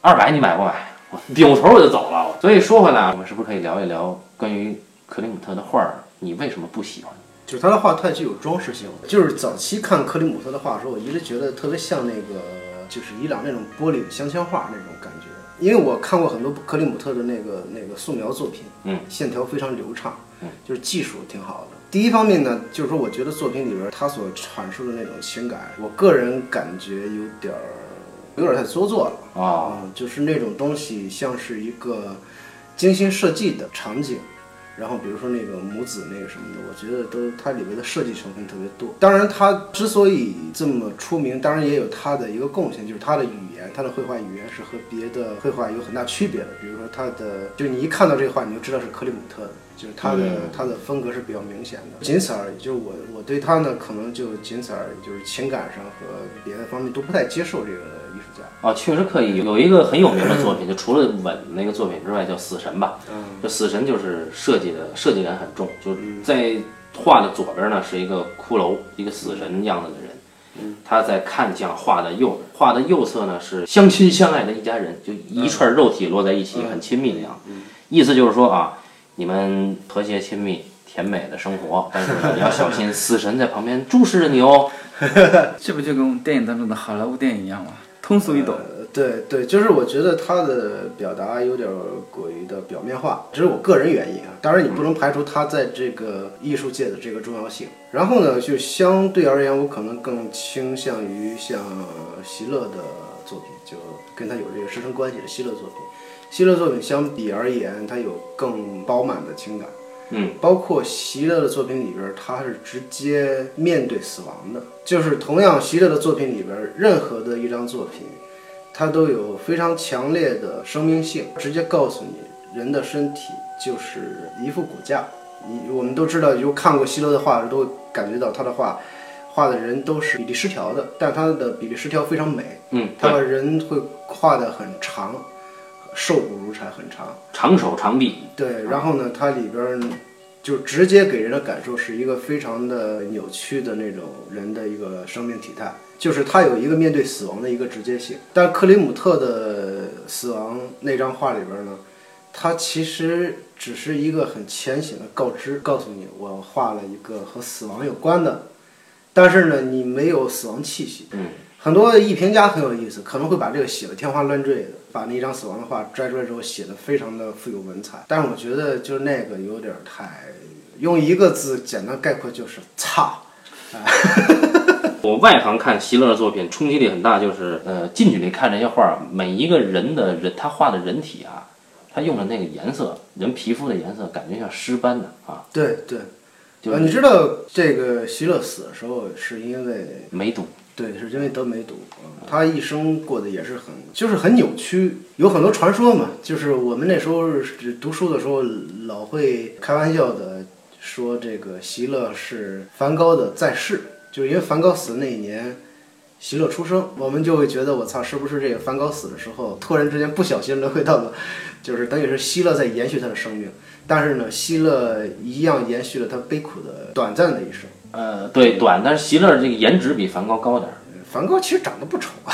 二百你买不买？我扭头我就走了。所以说回来，我们是不是可以聊一聊关于克林姆特的画儿？你为什么不喜欢？就是他的画太具有装饰性了。就是早期看克里姆特的画的时候，我一直觉得特别像那个就是伊朗那种玻璃的镶嵌画那种。因为我看过很多克里姆特的那个那个素描作品，嗯，线条非常流畅，嗯，就是技术挺好的。第一方面呢，就是说我觉得作品里边他所阐述的那种情感，我个人感觉有点儿有点儿太做作了。啊、嗯，就是那种东西像是一个精心设计的场景，然后比如说那个母子那个什么的，我觉得都它里面的设计成分特别多。当然，它之所以这么出名，当然也有它的一个贡献，就是它的语言，它的绘画语言是和别的绘画有很大区别的。比如说它的，就你一看到这个画，你就知道是克里姆特的，就是它的、嗯它的风格是比较明显的。仅此而已，就是我我对他呢，可能就仅此而已，就是情感上和别的方面都不太接受这个。啊，确实可以有有一个很有名的作品，就除了吻那个作品之外，叫《死神》吧。嗯就死神就是设计的设计感很重，就是在画的左边呢是一个骷髅，一个死神样子的人，他在看向画的右，画的右侧呢是相亲相爱的一家人，就一串肉体摞在一起，很亲密的样子。意思就是说啊，你们和谐亲密。甜美的生活，但是呢，你要小心，[laughs] 死神在旁边注视着你哦。[laughs] 这不就跟我们电影当中的好莱坞电影一样吗？通俗易懂。对对，就是我觉得他的表达有点过于的表面化，这是我个人原因啊。当然，你不能排除他在这个艺术界的这个重要性。然后呢，就相对而言，我可能更倾向于像席勒的作品，就跟他有这个师生关系的席勒作品。席勒作品相比而言，他有更饱满的情感。嗯，包括席勒的作品里边，他是直接面对死亡的。就是同样，席勒的作品里边，任何的一张作品，它都有非常强烈的生命性，直接告诉你，人的身体就是一副骨架。你我们都知道，有看过席勒的画的都会感觉到他的画，画的人都是比例失调的，但他的比例失调非常美。嗯，他把人会画得很长，瘦骨如柴，很长。长手长臂，对，然后呢，它里边就直接给人的感受是一个非常的扭曲的那种人的一个生命体态，就是他有一个面对死亡的一个直接性。但克里姆特的死亡那张画里边呢，它其实只是一个很浅显的告知，告诉你我画了一个和死亡有关的，但是呢，你没有死亡气息。嗯，很多艺评家很有意思，可能会把这个写的天花乱坠的，把那一张死亡的画摘出来之后写的非常的富有文采。但是我觉得就是那个有点太，用一个字简单概括就是差。我外行看席勒的作品冲击力很大，就是呃近距离看这些画儿，每一个人的人他画的人体啊，他用的那个颜色，人皮肤的颜色，感觉像尸斑的啊，对对，就呃，你知道这个席勒死的时候是因为梅毒。对，是因为得梅毒。他一生过得也是很，就是很扭曲，有很多传说嘛。就是我们那时候是读书的时候，老会开玩笑的说，这个席勒是梵高的在世，就是因为梵高死的那一年，席勒出生，我们就会觉得我操，是不是这个梵高死的时候，突然之间不小心轮回到了，就是等于是希勒在延续他的生命，但是呢，希勒一样延续了他悲苦的短暂的一生。呃，对，短，但是席勒这个颜值比梵高高点儿。梵高其实长得不丑啊。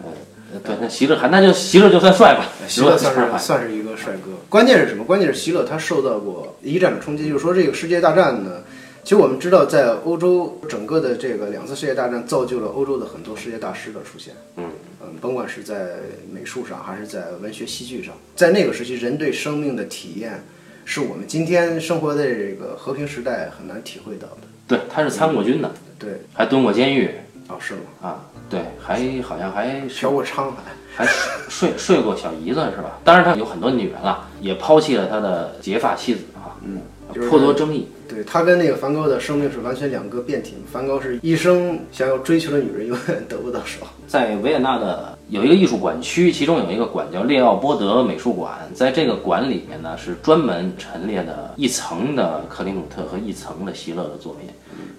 [laughs] 呃对，那席勒还那就席勒就算帅吧，席勒算是算是一个帅哥。关键是什么？关键是席勒他受到过一战的冲击，就是说这个世界大战呢，其实我们知道，在欧洲整个的这个两次世界大战造就了欧洲的很多世界大师的出现。嗯嗯，甭管是在美术上还是在文学戏剧上，在那个时期，人对生命的体验是我们今天生活在这个和平时代很难体会到的。对，他是参过军的，对，还蹲过监狱哦，是吗？啊，对，还好像还嫖过娼，还。还睡睡过小姨子是吧？当然他有很多女人了，也抛弃了他的结发妻子啊，嗯，颇多争议。对他跟那个梵高的生命是完全两个变体。梵高是一生想要追求的女人，永远得不到手。[laughs] 在维也纳的有一个艺术馆区，其中有一个馆叫列奥波德美术馆，在这个馆里面呢，是专门陈列的一层的克里姆特和一层的席勒的作品。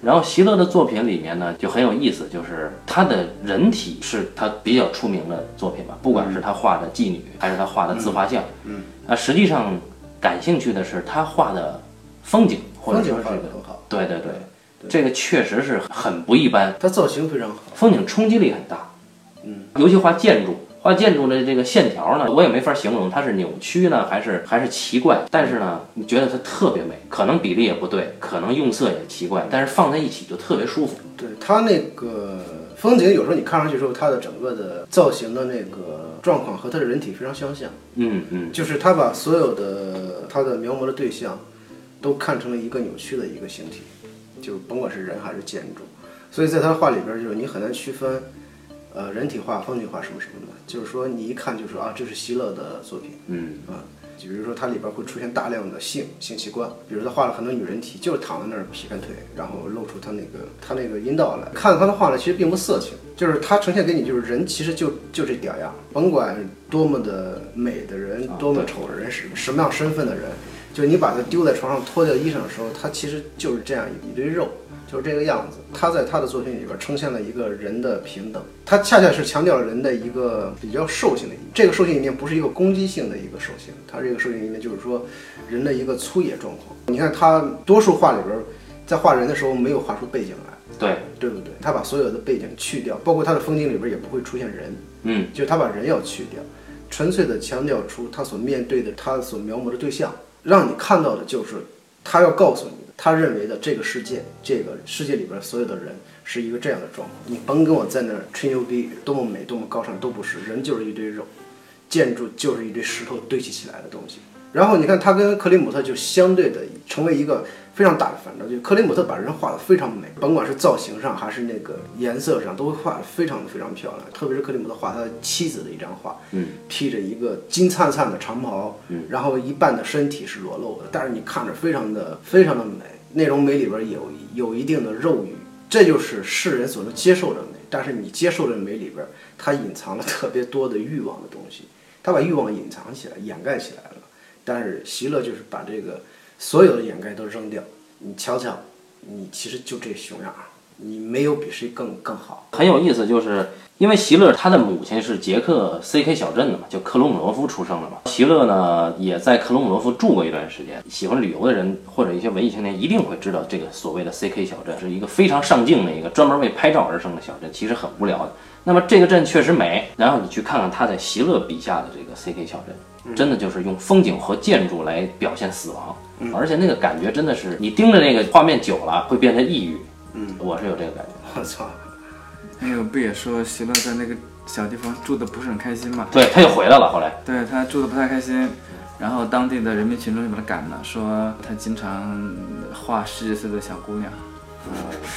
然后席勒的作品里面呢，就很有意思，就是他的人体是他比较出名的作品吧，不管是他画的妓女，还是他画的自画像，嗯，啊，实际上感兴趣的是他画的风景，或者风景画说是得很好，对对对，这个确实是很不一般。它造型非常好。风景冲击力很大，嗯，尤其画建筑，画建筑的这个线条呢，我也没法形容它是扭曲呢，还是还是奇怪，但是呢，你觉得它特别美，可能比例也不对，可能用色也奇怪，但是放在一起就特别舒服。对它那个风景，有时候你看上去之后，它的整个的造型的那个状况和它的人体非常相像，嗯嗯，就是他把所有的他的描摹的对象都看成了一个扭曲的一个形体，就甭管是人还是建筑，所以在他的画里边，就是你很难区分。呃，人体画、风景画什么什么的，就是说你一看就是啊，这是希勒的作品。嗯啊，就比如说它里边会出现大量的性性器官，比如他画了很多女人体，就是躺在那儿劈开腿，然后露出他那个他那个阴道来。看他的画呢，其实并不色情，就是他呈现给你就是人其实就就这屌样，甭管多么的美的人，啊多么丑的人，是什么样身份的人，就你把它丢在床上脱掉衣裳的时候，他其实就是这样一堆肉。就是这个样子，他在他的作品里边呈现了一个人的平等，他恰恰是强调了人的一个比较兽性的一面。这个兽性一面不是一个攻击性的一个兽性，他这个兽性一面就是说人的一个粗野状况。你看他多数画里边，在画人的时候没有画出背景来，对，对不对？他把所有的背景去掉，包括他的风景里边也不会出现人，嗯，就是他把人要去掉，纯粹的强调出他所面对的他所描摹的对象，让你看到的就是他要告诉你的，他认为的这个世界，这个世界里边所有的人是一个这样的状况。你甭跟我在那儿吹牛逼，多么美，多么高尚，都不是，人就是一堆肉，建筑就是一堆石头堆砌起来的东西。然后你看他跟克里姆特就相对的成为一个非常大的反照，就克里姆特把人画的非常美，甭管是造型上还是那个颜色上，都会画的非常的非常漂亮。特别是克里姆特画他妻子的一张画，嗯，披着一个金灿灿的长袍，嗯，然后一半的身体是裸露的，但是你看着非常的非常的美，那种美里边有有一定的肉欲，这就是世人所能接受的美。但是你接受的美里边，它隐藏了特别多的欲望的东西，它把欲望隐藏起来、掩盖起来了。但是席勒就是把这个所有的掩盖都扔掉，你瞧瞧，你其实就这熊样儿，你没有比谁更更好。很有意思，就是因为席勒他的母亲是捷克 C.K 小镇的嘛，就克罗姆罗夫出生的嘛。席勒呢也在克罗姆罗夫住过一段时间。喜欢旅游的人或者一些文艺青年一定会知道，这个所谓的 C.K 小镇是一个非常上镜的一个专门为拍照而生的小镇，其实很无聊的。那么这个镇确实美，然后你去看看他在席勒笔下的这个 CK 小镇，真的就是用风景和建筑来表现死亡，而且那个感觉真的是你盯着那个画面久了会变得抑郁。嗯，我是有这个感觉。我操，那个不也说席勒在那个小地方住的不是很开心嘛？对，他又回来了，后来。对他住的不太开心，然后当地的人民群众就把他赶了，说他经常画十几岁的小姑娘，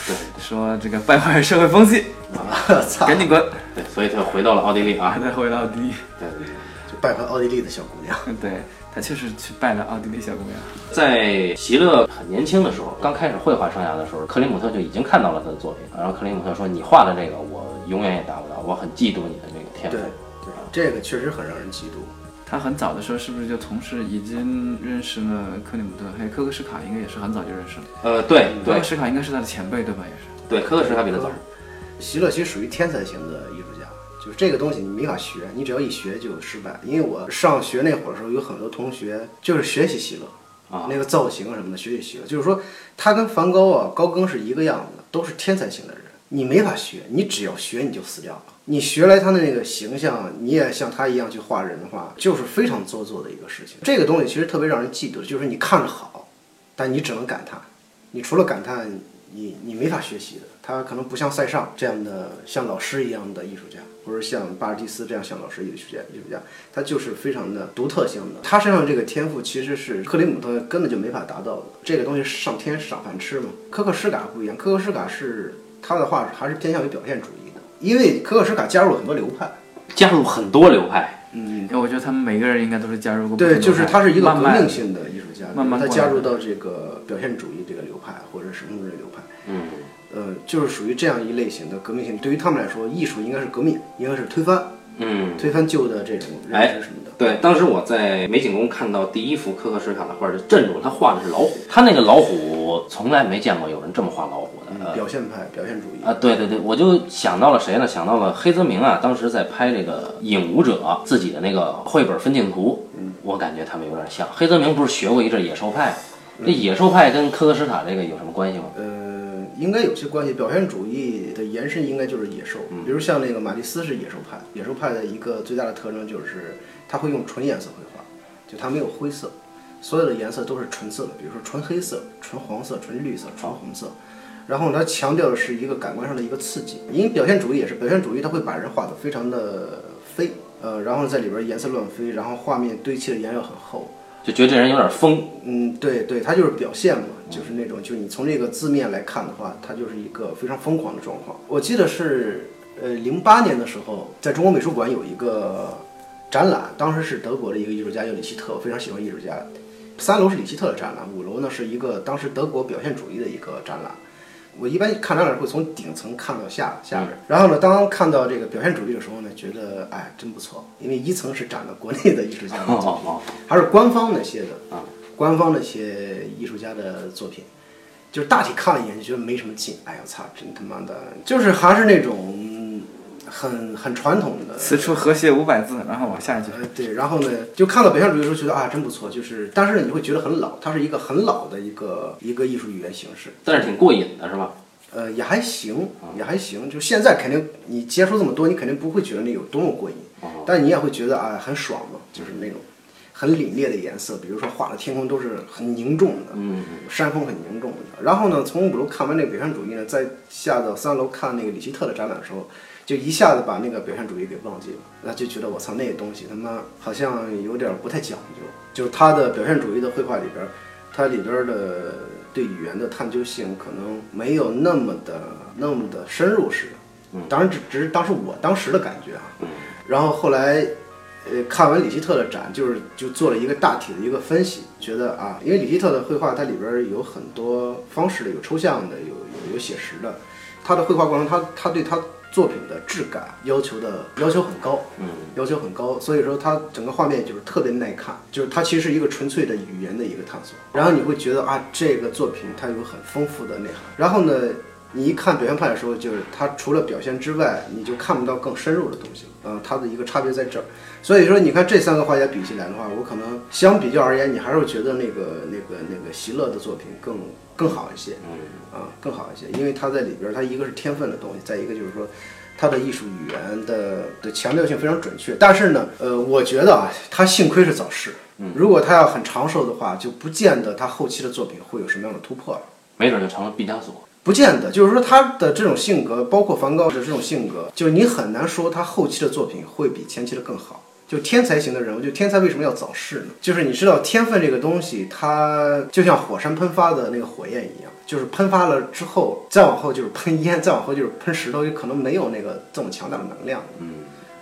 对说这个败坏社会风气，我操，赶紧滚！对，所以他又回到了奥地利啊还。在回到奥地利，对对对。就败坏奥地利的小姑娘。对他确实去拜了奥地利小姑娘。在席勒很年轻的时候，刚开始绘画生涯的时候，克里姆特就已经看到了他的作品，然后克里姆特说：“你画的这个，我永远也达不到，我很嫉妒你的这个天赋对。对，这个确实很让人嫉妒。他很早的时候是不是就同时已经认识了克里姆特，还有科克什卡，应该也是很早就认识了。”呃，对对科克什卡应该是他的前辈对吧？也是。对，科克什卡比他早。席勒其实属于天才型的艺术家，就是这个东西你没法学，你只要一学就失败。因为我上学那会儿的时候，有很多同学就是学习席勒，啊那个造型啊什么的学习席勒，就是说他跟梵高啊、高更是一个样子的，都是天才型的人。你没法学，你只要学你就死掉了。你学来他的那个形象，你也像他一样去画人的话，就是非常做作的一个事情。这个东西其实特别让人嫉妒，就是你看着好，但你只能感叹，你除了感叹，你你没法学习的。他可能不像塞尚这样的像老师一样的艺术家，或者像巴尔蒂斯这样像老师艺术家艺术家，他就是非常的独特性的。他身上这个天赋其实是克里姆特根本就没法达到的。这个东西是上天赏饭吃嘛。科克什卡不一样，科克什卡是他的画还是偏向于表现主义的，因为可可什卡加入了很多流派。加入很多流派，嗯，我觉得他们每个人应该都是加入过对，就是他是一个革命性的艺术家，慢慢他加入到这个表现主义这个流派或者是什么这个流派。嗯，呃，就是属于这样一类型的革命性。对于他们来说，艺术应该是革命，应该是推翻，嗯，推翻旧的这种认哎知什么的。对，当时我在美景宫看到第一幅科克什卡的画，就镇住了。他画的是老虎，他那个老虎从来没见过有人这么画老虎的。呃表现派、表现主义。啊，对对对，我就想到了谁呢？想到了黑泽明啊，当时在拍这个《影舞者》自己的那个绘本分镜图，我感觉他们有点像。黑泽明不是学过一阵野兽派，这野兽派跟科克什卡这个有什么关系吗？呃，应该有些关系。表现主义的延伸应该就是野兽，比如像那个马蒂斯是野兽派。野兽派的一个最大的特征就是他会用纯颜色绘画，就他没有灰色，所有的颜色都是纯色的，比如说纯黑色、纯黄色、纯绿色、纯红色。然后它强调的是一个感官上的一个刺激，因为表现主义也是表现主义，它会把人画得非常的飞，呃，然后在里边颜色乱飞，然后画面堆砌的颜料很厚，就觉得这人有点疯。嗯，对对，他就是表现嘛，就是那种，就你从这个字面来看的话，他就是一个非常疯狂的状况。我记得是呃零八年的时候，在中国美术馆有一个展览，当时是德国的一个艺术家叫里希特，我非常喜欢艺术家。三楼是里希特的展览，五楼呢是一个当时德国表现主义的一个展览。我一般看展览会从顶层看到下下边，然后呢，当看到这个表现主义的时候呢，觉得哎真不错，因为一层是展的国内的艺术家的哦作品，哦还是官方那些的啊，官方那些艺术家的作品，就是大体看了一眼就觉得没什么劲，哎呀操，真他妈的，就是还是那种嗯很很传统的此处和谐五百字，然后往下一句。呃，对，然后呢，就看到表现主义的时候觉得啊，真不错，就是，但是，你会觉得很老，它是一个很老的一个一个艺术语言形式，但是挺过瘾的是吧？呃，也还行，也还行，就现在肯定你接触这么多，你肯定不会觉得那有多么过瘾，但你也会觉得啊，很爽嘛，就是那种很凛冽的颜色，比如说画的天空都是很凝重的，嗯，山峰很凝重的。然后呢，从五楼看完那个表现主义呢，再下到三楼看那个里希特的展览的时候，就一下子把那个表现主义给忘记了，那就觉得我操，那个东西他妈好像有点不太讲究。就是他的表现主义的绘画里边，它里边的对语言的探究性可能没有那么的那么的深入式的。当然，只只是当时我当时的感觉啊。然后后来。呃，看完里希特的展，就是就做了一个大体的一个分析，觉得啊，因为里希特的绘画它里边有很多方式的，有抽象的，有有有写实的，他的绘画过程，他他对他作品的质感要求的要求很高，嗯，要求很高，所以说它整个画面就是特别耐看，就是它其实是一个纯粹的语言的一个探索，然后你会觉得啊，这个作品它有很丰富的内涵，然后呢。你一看表现派的时候，就是它除了表现之外，你就看不到更深入的东西了。嗯、它的一个差别在这儿。所以说，你看这三个画家比起来的话，我可能相比较而言，你还是觉得那个那个那个席勒的作品更更好一些。啊，更好一些，因为他在里边，他一个是天分的东西，再一个就是说，他的艺术语言的的强调性非常准确。但是呢，呃，我觉得啊，他幸亏是早逝。嗯如果他要很长寿的话，就不见得他后期的作品会有什么样的突破了。没准就成了毕加索。不见得，就是说他的这种性格，包括梵高的这种性格，就是你很难说他后期的作品会比前期的更好。就天才型的人物，就天才为什么要早逝呢？就是你知道天分这个东西，它就像火山喷发的那个火焰一样，就是喷发了之后，再往后就是喷烟，再往后就是喷石头，也可能没有那个这么强大的能量。嗯，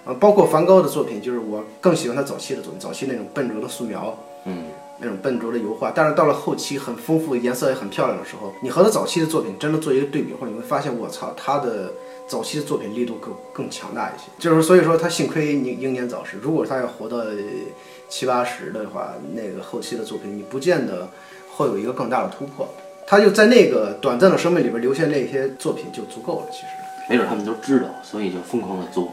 啊，包括梵高的作品，就是我更喜欢他早期的作品，早期那种笨拙的素描，嗯，那种笨拙的油画。但是到了后期，很丰富，颜色也很漂亮的时候，你和他早期的作品真的做一个对比，或者你会发现，我操，他的。早期的作品力度更更强大一些，就是所以说他幸亏英英年早逝。如果他要活到七八十的话，那个后期的作品你不见得会有一个更大的突破。他就在那个短暂的生命里边留下那些作品就足够了。其实没准他们都知道，所以就疯狂的做。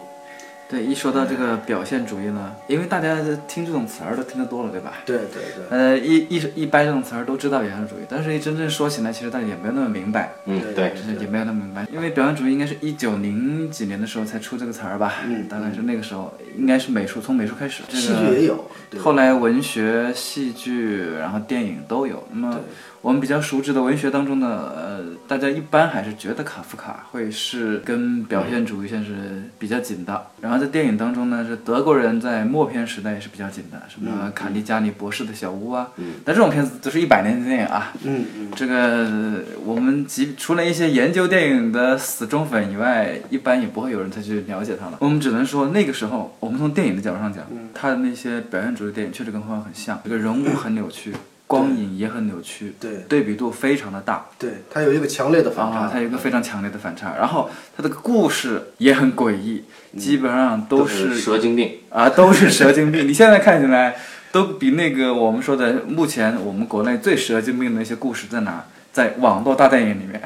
对，一说到这个表现主义呢，因为大家听这种词儿都听得多了，对吧？对对对。呃，一一一般这种词儿都知道表现主义，但是一真正说起来，其实大家也没有那么明白。嗯，对，也没有那么明白。因为表现主义应该是一九零几年的时候才出这个词儿吧？嗯，大概是那个时候，应该是美术，从美术开始。戏剧也有。后来文学、戏剧，然后电影都有。那么。我们比较熟知的文学当中呢，呃，大家一般还是觉得卡夫卡会是跟表现主义线是比较紧的。然后在电影当中呢，是德国人在默片时代也是比较紧的，什么卡利加尼博士的小屋啊。嗯。但这种片子都是一百年的电影啊。嗯嗯。这个我们即除了一些研究电影的死忠粉以外，一般也不会有人再去了解它了。我们只能说那个时候，我们从电影的角度上讲，他的那些表现主义电影确实跟画很像，这个人物很扭曲。光影也很扭曲，对，对比度非常的大，对，它有一个强烈的反差，它有一个非常强烈的反差，然后它的故事也很诡异，基本上都是蛇精病。啊，都是蛇精病。你现在看起来都比那个我们说的目前我们国内最蛇精病的那些故事在哪？在网络大电影里面，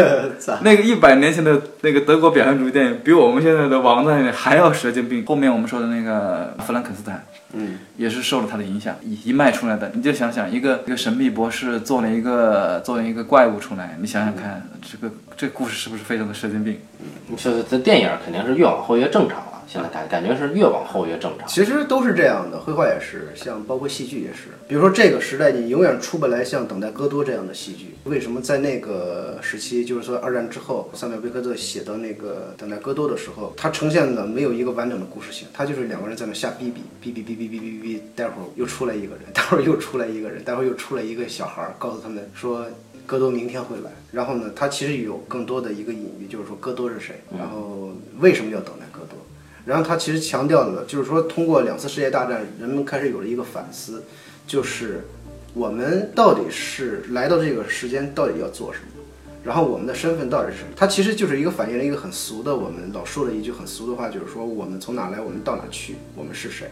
[laughs] 那个一百年前的那个德国表现主义电影，比我们现在的网络大电影还要蛇精病。后面我们说的那个弗兰肯斯坦。嗯，也是受了他的影响一一卖出来的。你就想想，一个一个神秘博士做了一个做了一个怪物出来，你想想看，这个这个故事是不是非常的神经病？嗯，你说这电影肯定是越往后越正常。现在感感觉是越往后越正常。其实都是这样的，绘画也是，像包括戏剧也是。比如说这个时代，你永远出不来像《等待戈多》这样的戏剧。为什么在那个时期，就是说二战之后，萨缪贝克特写到那个《等待戈多》的时候，他呈现的没有一个完整的故事性，他就是两个人在那瞎逼逼逼逼逼逼逼逼逼，待会儿又出来一个人，待会儿又出来一个人，待会儿又出来一个小孩儿，告诉他们说戈多明天会来。然后呢，他其实有更多的一个隐喻，就是说戈多是谁，然后为什么要等待。然后他其实强调了，就是说通过两次世界大战，人们开始有了一个反思，就是我们到底是来到这个时间到底要做什么，然后我们的身份到底是什么？它其实就是一个反映了一个很俗的，我们老说的一句很俗的话，就是说我们从哪来，我们到哪去，我们是谁。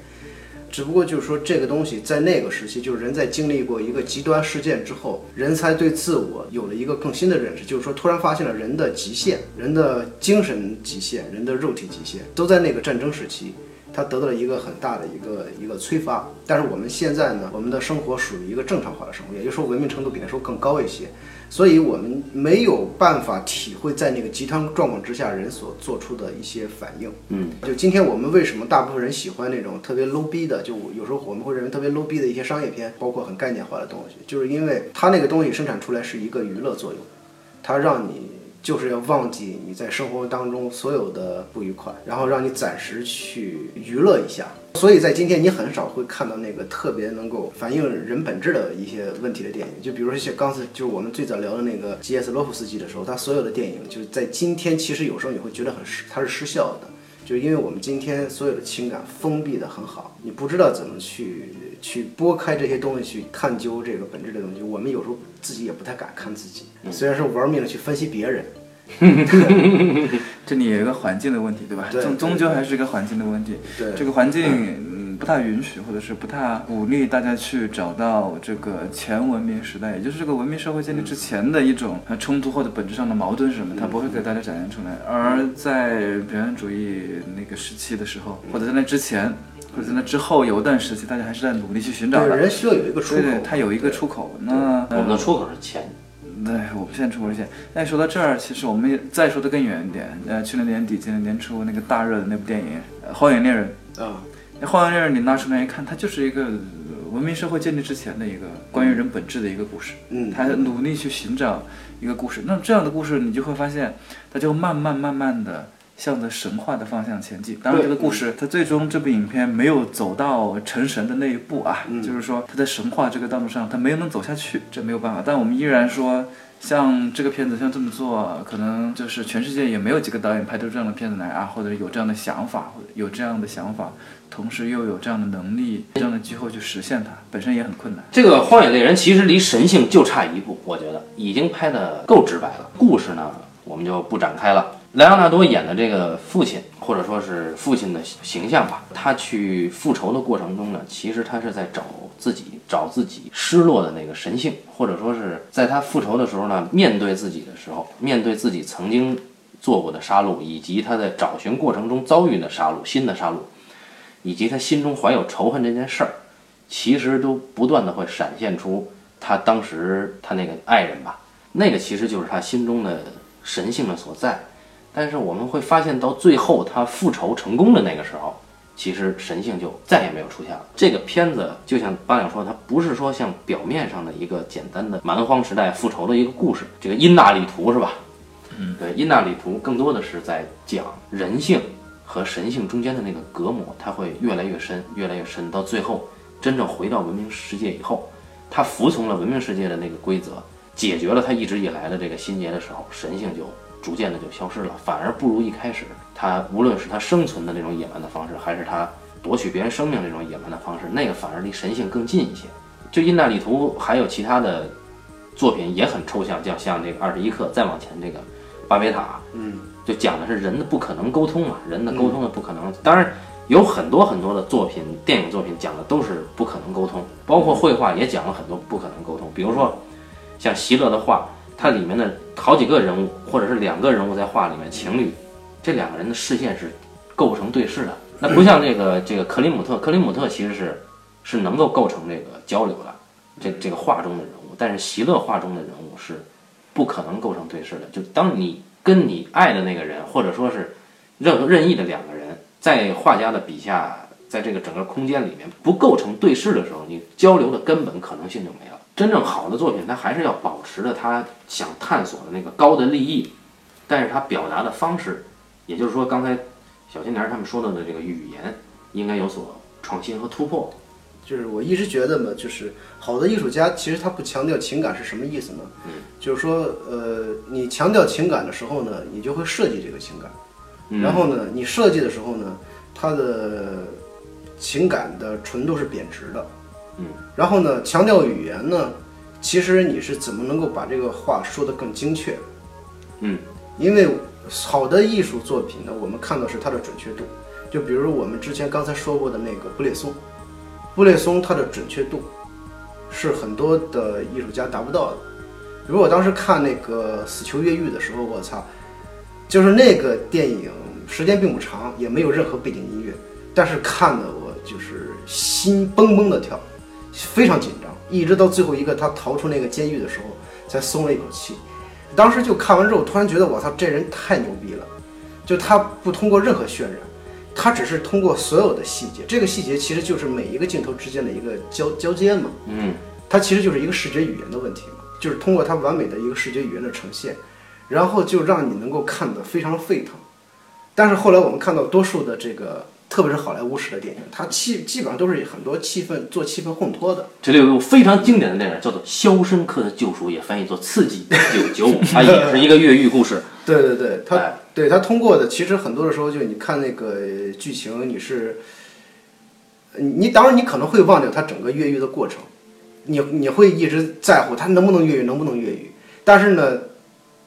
只不过就是说，这个东西在那个时期，就是人在经历过一个极端事件之后，人才对自我有了一个更新的认识。就是说，突然发现了人的极限，人的精神极限，人的肉体极限，都在那个战争时期。他得到了一个很大的一个一个催发，但是我们现在呢，我们的生活属于一个正常化的生活，也就是说文明程度比那时候更高一些，所以我们没有办法体会在那个极端状况之下人所做出的一些反应。嗯，就今天我们为什么大部分人喜欢那种特别 low 逼的，就有时候我们会认为特别 low 逼的一些商业片，包括很概念化的东西，就是因为它那个东西生产出来是一个娱乐作用，它让你。就是要忘记你在生活当中所有的不愉快，然后让你暂时去娱乐一下。所以在今天，你很少会看到那个特别能够反映人本质的一些问题的电影。就比如说像刚才就是我们最早聊的那个 G.S. 洛夫斯基的时候，他所有的电影就是在今天，其实有时候你会觉得很失，它是失效的，就因为我们今天所有的情感封闭的很好，你不知道怎么去去拨开这些东西去探究这个本质的东西。我们有时候自己也不太敢看自己，虽然说玩命的去分析别人。这里有一个环境的问题，对吧？终终究还是一个环境的问题。对，这个环境嗯不太允许，或者是不太鼓励大家去找到这个前文明时代，也就是这个文明社会建立之前的一种冲突或者本质上的矛盾是什么，它不会给大家展现出来。而在表现主义那个时期的时候，或者在那之前，或者在那之后有一段时期，大家还是在努力去寻找的。人需要有一个出口，对，它有一个出口。那我们的出口是钱。对，我们现在出口是钱。那说到这儿，其实我们也再说的更远一点。呃，去年年底、今年年初那个大热的那部电影《呃荒野猎人》。啊，那《荒野猎人》你拿出来一看，它就是一个呃文明社会建立之前的一个关于人本质的一个故事。嗯，他努力去寻找一个故事。那这样的故事，你就会发现，它就慢慢慢慢的向着神话的方向前进。当然，这个故事它最终这部影片没有走到成神的那一步啊，就是说它在神话这个道路上，它没有能走下去，这没有办法。但我们依然说。像这个片子像这么做，可能就是全世界也没有几个导演拍出这样的片子来啊，或者有这样的想法，或者有这样的想法，同时又有这样的能力、这样的机会去实现它，本身也很困难。这个《荒野猎人》其实离神性就差一步，我觉得已经拍的够直白了。故事呢，我们就不展开了。莱昂纳多演的这个父亲，或者说是父亲的形象吧，他去复仇的过程中呢，其实他是在找自己，找自己失落的那个神性，或者说是在他复仇的时候呢，面对自己的时候，面对自己曾经做过的杀戮，以及他在找寻过程中遭遇的杀戮，新的杀戮，以及他心中怀有仇恨这件事儿，其实都不断的会闪现出他当时他那个爱人吧，那个其实就是他心中的神性的所在。但是我们会发现，到最后他复仇成功的那个时候，其实神性就再也没有出现了。这个片子就像八两说，它不是说像表面上的一个简单的蛮荒时代复仇的一个故事，这个因纳里图是吧？嗯，对，因纳里图更多的是在讲人性和神性中间的那个隔膜，它会越来越深，越来越深，到最后真正回到文明世界以后，他服从了文明世界的那个规则，解决了他一直以来的这个心结的时候，神性就。逐渐的就消失了，反而不如一开始他无论是他生存的那种野蛮的方式，还是他夺取别人生命这种野蛮的方式，那个反而离神性更近一些。就印大里图还有其他的作品也很抽象，像像这个二十一克再往前这个巴别塔，嗯，就讲的是人的不可能沟通嘛，人的沟通的不可能。当然有很多很多的作品，电影作品讲的都是不可能沟通，包括绘画也讲了很多不可能沟通，比如说像席勒的画。它里面的好几个人物，或者是两个人物在画里面，情侣，这两个人的视线是构不成对视的。那不像这个这个克林姆特，克林姆特其实是是能够构成这个交流的，这这个画中的人物。但是席勒画中的人物是不可能构成对视的。就当你跟你爱的那个人，或者说是任何任意的两个人，在画家的笔下，在这个整个空间里面不构成对视的时候，你交流的根本可能性就没了。真正好的作品，它还是要保持着他想探索的那个高的利益，但是他表达的方式，也就是说，刚才小青年他们说到的这个语言，应该有所创新和突破。就是我一直觉得嘛，就是好的艺术家其实他不强调情感是什么意思呢？嗯，就是说，呃，你强调情感的时候呢，你就会设计这个情感，嗯然后呢，你设计的时候呢，它的情感的纯度是贬值的。嗯，然后呢，强调语言呢，其实你是怎么能够把这个话说得更精确？嗯，因为好的艺术作品呢，我们看到是它的准确度。就比如我们之前刚才说过的那个布列松，布列松它的准确度是很多的艺术家达不到的。比如我当时看那个《死囚越狱》的时候，我操，就是那个电影时间并不长，也没有任何背景音乐，但是看的我就是心蹦蹦的跳，非常紧张，一直到最后一个他逃出那个监狱的时候，才松了一口气。当时就看完之后，突然觉得我操，这人太牛逼了！就他不通过任何渲染，他只是通过所有的细节，这个细节其实就是每一个镜头之间的一个交交接嘛。嗯，它其实就是一个视觉语言的问题嘛，就是通过它完美的一个视觉语言的呈现，然后就让你能够看得非常沸腾。但是后来我们看到多数的这个，特别是好莱坞式的电影，它气基本上都是很多气氛做气氛烘托的。这里有一部非常经典的电影，叫做《肖申克的救赎》，也翻译作《刺激一九九五》，[laughs] 它也是一个越狱故事。[laughs] 对对对，它哎对它通过的其实很多的时候，就你看那个剧情，你是，你你当然你可能会忘掉它整个越狱的过程，你你会一直在乎它能不能越狱，能不能越狱。但是呢，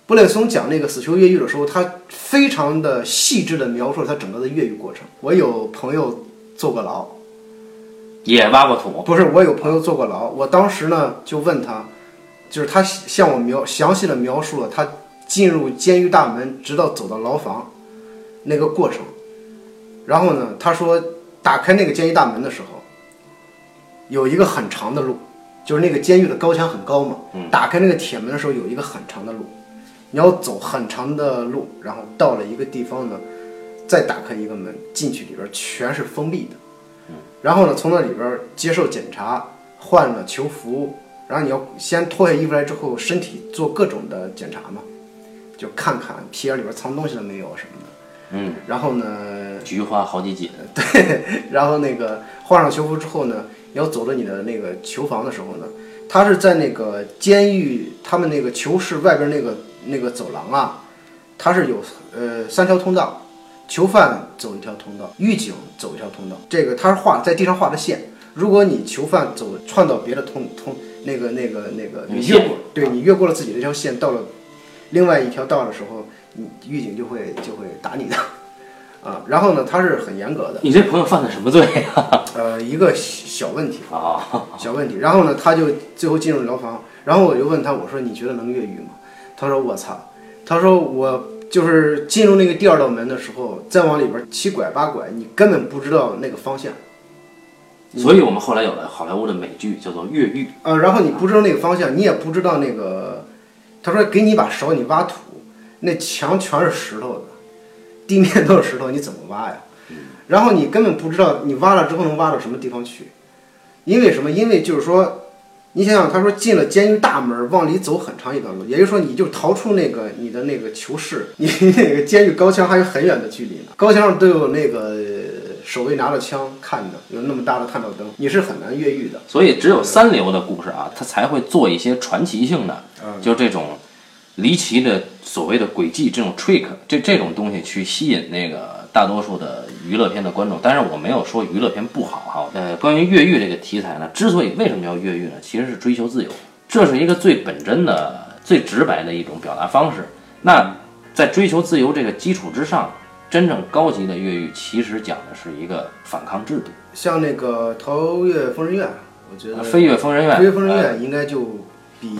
布列松讲那个死囚越狱的时候，他非常的细致的描述了他整个的越狱过程。我有朋友坐过牢，也挖过土，不是我有朋友坐过牢，我当时呢就问他，就是他向我描详细的描述了他进入监狱大门，直到走到牢房那个过程。然后呢，他说打开那个监狱大门的时候，有一个很长的路，就是那个监狱的高墙很高嘛，嗯打开那个铁门的时候有一个很长的路，你要走很长的路，然后到了一个地方呢，再打开一个门，进去里边全是封闭的，然后呢从那里边接受检查，换了囚服，然后你要先脱下衣服来之后，身体做各种的检查嘛，就看看皮眼里边藏东西了没有什么的，嗯，然后呢菊花好几斤，[laughs] 然后那个换上囚服之后呢，你要走到你的那个囚房的时候呢，他是在那个监狱他们那个囚室外边那个那个走廊啊，它是有呃三条通道，囚犯走一条通道，狱警走一条通道，这个它是画在地上画的线。如果你囚犯走窜到别的通通那个那个那个你越过，对你越过了自己这条线，到了另外一条道的时候，你狱警就会就会打你的。啊，然后呢，他是很严格的，你这朋友犯的什么罪呀？[laughs] 呃，一个小问题，啊，小问题。然后呢，他就最后进入牢房，然后我就问他，我说你觉得能越狱吗？他说我操，他说我就是进入那个第二道门的时候，再往里边七拐八拐，你根本不知道那个方向，所以我们后来有了好莱坞的美剧叫做《越狱》，呃，然后你不知道那个方向，你也不知道那个，他说给你一把勺，你挖土，那墙全是石头的，地面都是石头，你怎么挖呀？然后你根本不知道你挖了之后能挖到什么地方去，因为什么？因为就是说，你想想，他说进了监狱大门，往里走很长一段路，也就是说，你就逃出那个你的那个囚室，你 [laughs] 那个监狱高墙还有很远的距离呢，高墙上都有那个守卫拿着枪看着，有那么大的探照灯，你是很难越狱的。所以只有三流的故事啊，他才会做一些传奇性的，就这种离奇的所谓的诡计，这种 trick，这这种东西去吸引那个大多数的娱乐片的观众。但是我没有说娱乐片不好哈。呃，关于越狱这个题材呢，之所以为什么要越狱呢，其实是追求自由，这是一个最本真的、最直白的一种表达方式。那在追求自由这个基础之上，真正高级的越狱其实讲的是一个反抗制度。像那个《逃越疯人院》，我觉得飞越疯人院，飞跃疯人呃院应该就比《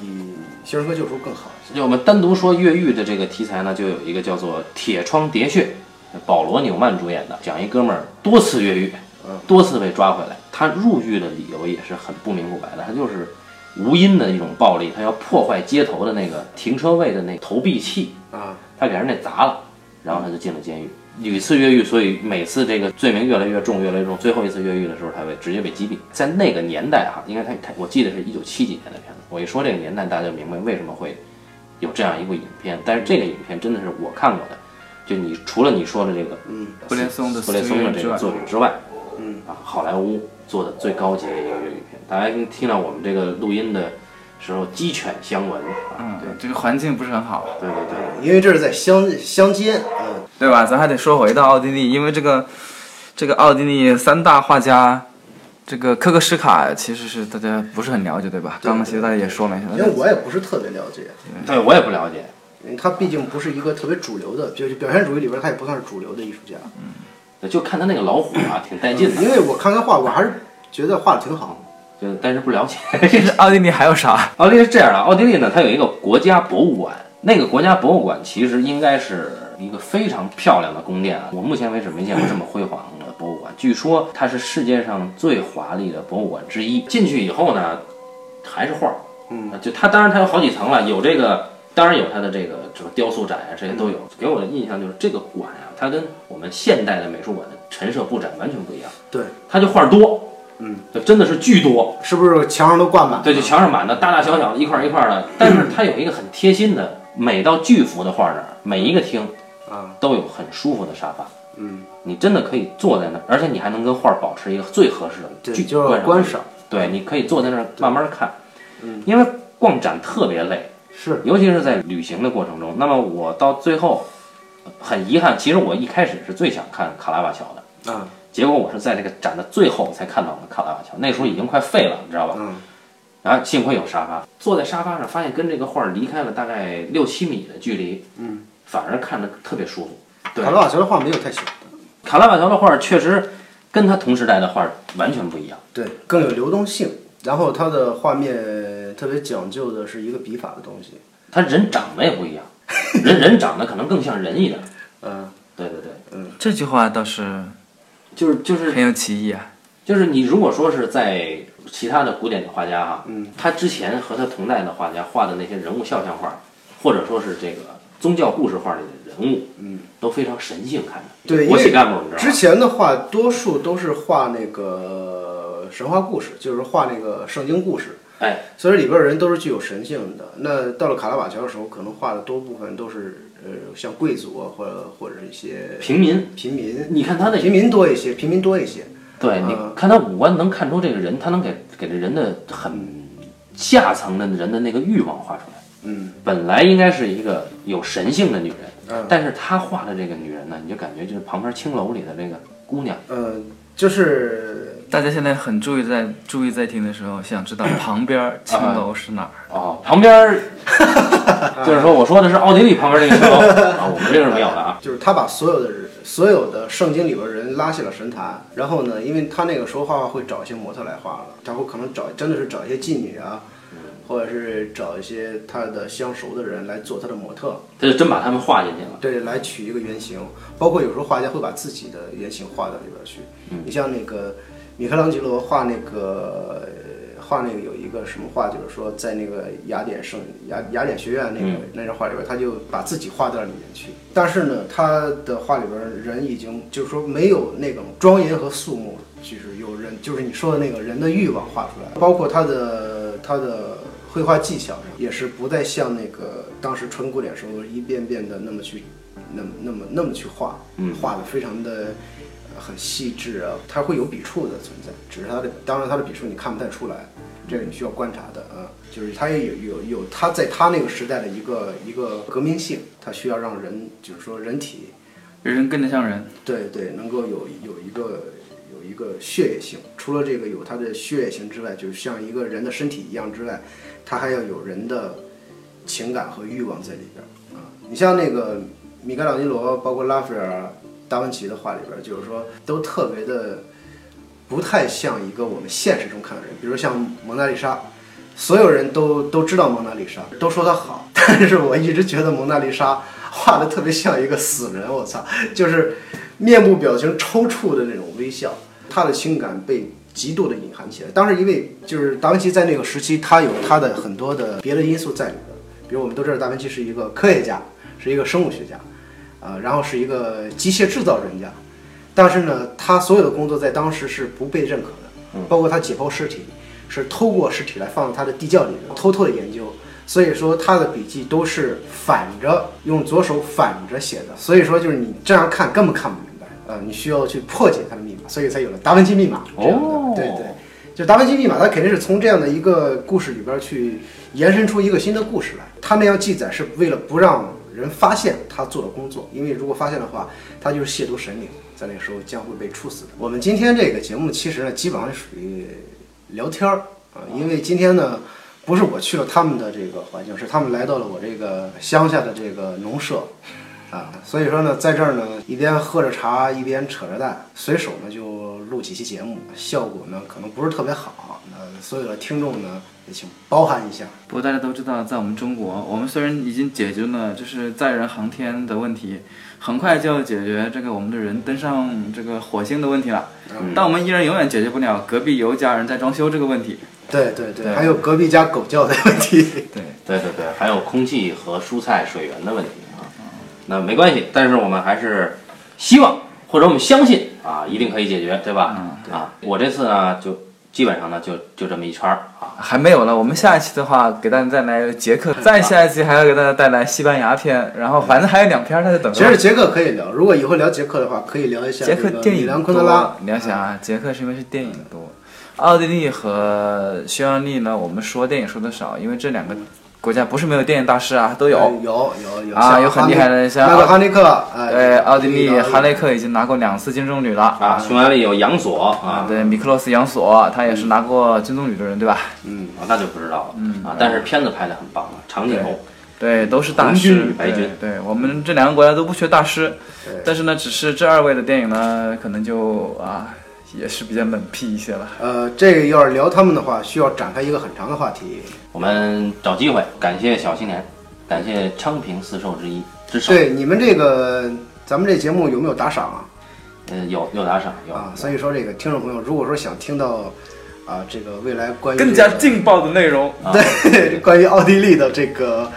肖申克救赎》更好。就我们单独说越狱的这个题材呢，就有一个叫做《铁窗喋血》，保罗·纽曼主演的，讲一哥们儿多次越狱，多次被抓回来。他入狱的理由也是很不明不白的，他就是无因的一种暴力，他要破坏街头的那个停车位的那投币器，啊，他给人那砸了，然后他就进了监狱。屡次越狱，所以每次这个罪名越来越重，越来越重。最后一次越狱的时候，他被直接被击毙。在那个年代哈，应该他他我记得是一九七几年的片子。我一说这个年代，大家就明白为什么会有这样一部影片。但是这个影片真的是我看过的，就你除了你说的这个嗯，布列松的布列松的这个作品之外，嗯啊，好莱坞做的最高级的一个粤语片。大家听到我们这个录音的时候，鸡犬相闻嗯，对，这个环境不是很好，对对对。因为这是在乡乡间，嗯，对吧？咱还得说回到奥地利，因为这个这个奥地利三大画家，这个科克什卡其实是大家不是很了解，对吧？刚刚其实大家也说了一下，因为我也不是特别了解，对我也不了解，他毕竟不是一个特别主流的，就是表现主义里边他也不算是主流的艺术家。嗯就看他那个老虎啊，挺带劲的，因为我看他画，我还是觉得画的挺好。就但是不了解。[laughs] 奥地利还有啥？奥地利是这样的，奥地利呢，它有一个国家博物馆，那个国家博物馆其实应该是一个非常漂亮的宫殿啊，我目前为止没见过这么辉煌的博物馆。据说它是世界上最华丽的博物馆之一。进去以后呢，还是画儿，嗯，就它当然它有好几层了，有这个。当然有它的这个什么雕塑展啊，这些都有。给我的印象就是这个馆呀、它跟我们现代的美术馆的陈设布展完全不一样。对，它就画儿多，嗯，就真的是巨多。是不是墙上都挂满？对，就墙上满的大大小小的一块儿一块儿的，[clears throat] 但是它有一个很贴心的，每到巨幅的画儿那儿，每一个厅啊，都有很舒服的沙发，嗯，你真的可以坐在那儿，而且你还能跟画儿保持一个最合适的对，距就是观观赏。对，你可以坐在那儿慢慢看，嗯，因为逛展特别累，是，尤其是在旅行的过程中。那么我到最后呃很遗憾，其实我一开始是最想看卡拉瓦乔的，嗯，结果我是在这个展的最后才看到了卡拉瓦乔，那时候已经快废了，你知道吧？嗯，然后幸亏有沙发，坐在沙发上，发现跟这个画儿离开了大概六七米的距离，嗯，反而看着特别舒服。对卡，拉瓦乔的画没有太小的，卡拉瓦乔的画儿确实跟他同时代的画儿完全不一样。对，更有流动性。然后他的画面特别讲究的是一个笔法的东西。他人长得也不一样，人 [laughs] 人长得可能更像人一点。嗯，对对对，嗯这句话倒是就是就是很有歧义啊。就是你如果说是在其他的古典的画家哈，嗯，他之前和他同代的画家画的那些人物肖像画，或者说是这个宗教故事画里的人物，嗯，都非常神性看的。对国企因为干部你知道吗？之前的话，多数都是画那个神话故事，就是画那个圣经故事。哎，所以里边的人都是具有神性的。那到了卡拉瓦乔的时候，可能画的多部分都是呃，像贵族啊，或者或者是一些平民，平民，你看他的平民多一些，平民多一些。对，你嗯看他五官能看出这个人，他能给给这人的很下层的人的那个欲望画出来。嗯，本来应该是一个有神性的女人，嗯但是他画的这个女人呢，你就感觉就是旁边青楼里的这个姑娘。呃，就是大家现在很注意在注意在听的时候，想知道旁边青楼是哪儿？哦，旁边儿 [laughs] 就是说我说的是奥地利旁边那个青楼 [laughs] 啊，我们这是没有的啊。就是他把所有的人，所有的圣经里边人拉下了神坛，然后呢，因为他那个时候画画会找一些模特来画了，他会可能找真的是找一些妓女啊，或者是找一些他的相熟的人来做他的模特，他就真把他们画进去了。对，来取一个原型。包括有时候画家会把自己的原型画到里边去。你像那个米开朗基罗画那个呃画那个有一个什么画，就是说在那个雅典圣雅雅典学院那个、那张画里边，他就把自己画到里面去。但是呢，他的画里边人已经就是说没有那种庄严和肃穆，就是有人就是你说的那个人的欲望画出来，包括他的他的。绘画技巧上也是不再像那个当时纯古典时候一遍遍的那么去，那么那么那么去画，嗯画的非常的呃很细致啊，它会有笔触的存在，只是它的当然它的笔触你看不太出来，这个你需要观察的啊，就是它也有有有它在它那个时代的一个一个革命性，它需要让人就是说人体人跟得上人。对对，能够有有一个有一个血液性，除了这个有它的血液性之外，就是像一个人的身体一样之外，它还要有人的情感和欲望在里边儿啊。你像那个米开朗基罗，包括拉斐尔、达芬奇的画里边，就是说都特别的不太像一个我们现实中看的人，比如像蒙娜丽莎。所有人都都知道蒙娜丽莎，都说她好，[laughs] 但是我一直觉得蒙娜丽莎画的特别像一个死人，我操，就是面部表情抽搐的那种微笑，他的情感被极度的隐含起来。当时因为就是达芬奇在那个时期，他有他的很多的别的因素在里边，比如我们都知道达芬奇是一个科学家，是一个生物学家，啊、然后是一个机械制造人家，但是呢，他所有的工作在当时是不被认可的，包括他解剖尸体。是偷过尸体来放在他的地窖里面偷偷的研究，所以说他的笔记都是反着用左手反着写的，所以说就是你这样看根本看不明白，呃，你需要去破解他的密码，所以才有了达芬奇密码这样的，哦。对对，就达芬奇密码，它肯定是从这样的一个故事里边去延伸出一个新的故事来，他那样记载是为了不让人发现他做的工作，因为如果发现的话，他就是亵渎神灵，在那个时候将会被处死的。我们今天这个节目其实呢，基本上属于聊天儿啊，因为今天呢，不是我去了他们的这个环境，是他们来到了我这个乡下的这个农舍，啊，所以说呢，在这儿呢，一边喝着茶，一边扯着淡，随手呢就录几期节目，效果呢可能不是特别好，那所有的听众呢也请包涵一下。不过大家都知道，在我们中国，我们虽然已经解决了就是载人航天的问题，很快就要解决这个我们的人登上这个火星的问题了，但我们依然永远解决不了隔壁有家人在装修这个问题。对对对，对还有隔壁家狗叫的问题。对，对对对，还有空气和蔬菜水源的问题啊。那没关系，但是我们还是希望或者我们相信啊，一定可以解决，对吧？嗯啊，我这次呢就基本上呢就就这么一圈儿啊。还没有了。我们下一期的话，给大家带来捷克，再下一期还要给大家带来西班牙片，然后反正还有两篇，他在等着。其实捷克可以聊，如果以后聊捷克的话，可以聊一下捷克电影兰昆德拉。你要想啊，捷克是因为是电影多，奥地利和匈牙利呢，我们说电影说的少，因为这两个国家不是没有电影大师啊，都有。有有有啊有很厉害的像哈内克，哎，对，奥地利有哈雷克已经拿过两次金棕榈了。啊，匈牙利有杨索啊，对，米克洛斯杨索他也是拿过金棕榈的人，对吧？嗯，啊那就不知道了。嗯。啊，但是片子拍的很棒啊，长镜头。对，都是大师。与白军。对，我们这两个国家都不缺大师，但是呢，只是这二位的电影呢，可能就啊，也是比较冷僻一些了。呃，这个要是聊他们的话，需要展开一个很长的话题。我们找机会，感谢小青年，感谢昌平四兽之一之首。对你们这个，咱们这节目有没有打赏啊？呃，有有打赏有啊，所以说这个听众朋友，如果说想听到啊，这个未来关于更加劲爆的内容。[laughs] 对关于奥地利的这个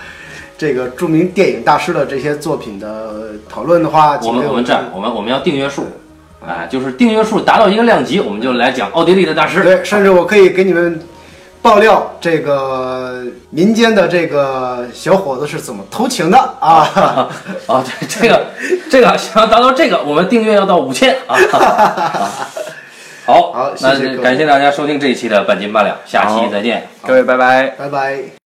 这个著名电影大师的这些作品的讨论的话，我们我们这样，我们我们要订阅数，哎，就是订阅数达到一个量级，我们就来讲奥地利的大师。对，甚至我可以给你们爆料这个民间的这个小伙子是怎么偷情的啊。[laughs] 啊，对这个 [laughs] 这个想要达到这个，我们订阅要到五千啊。啊 [laughs] 好，好那感谢大家收听这一期的半斤八两，下期再见。各位，拜拜。拜拜。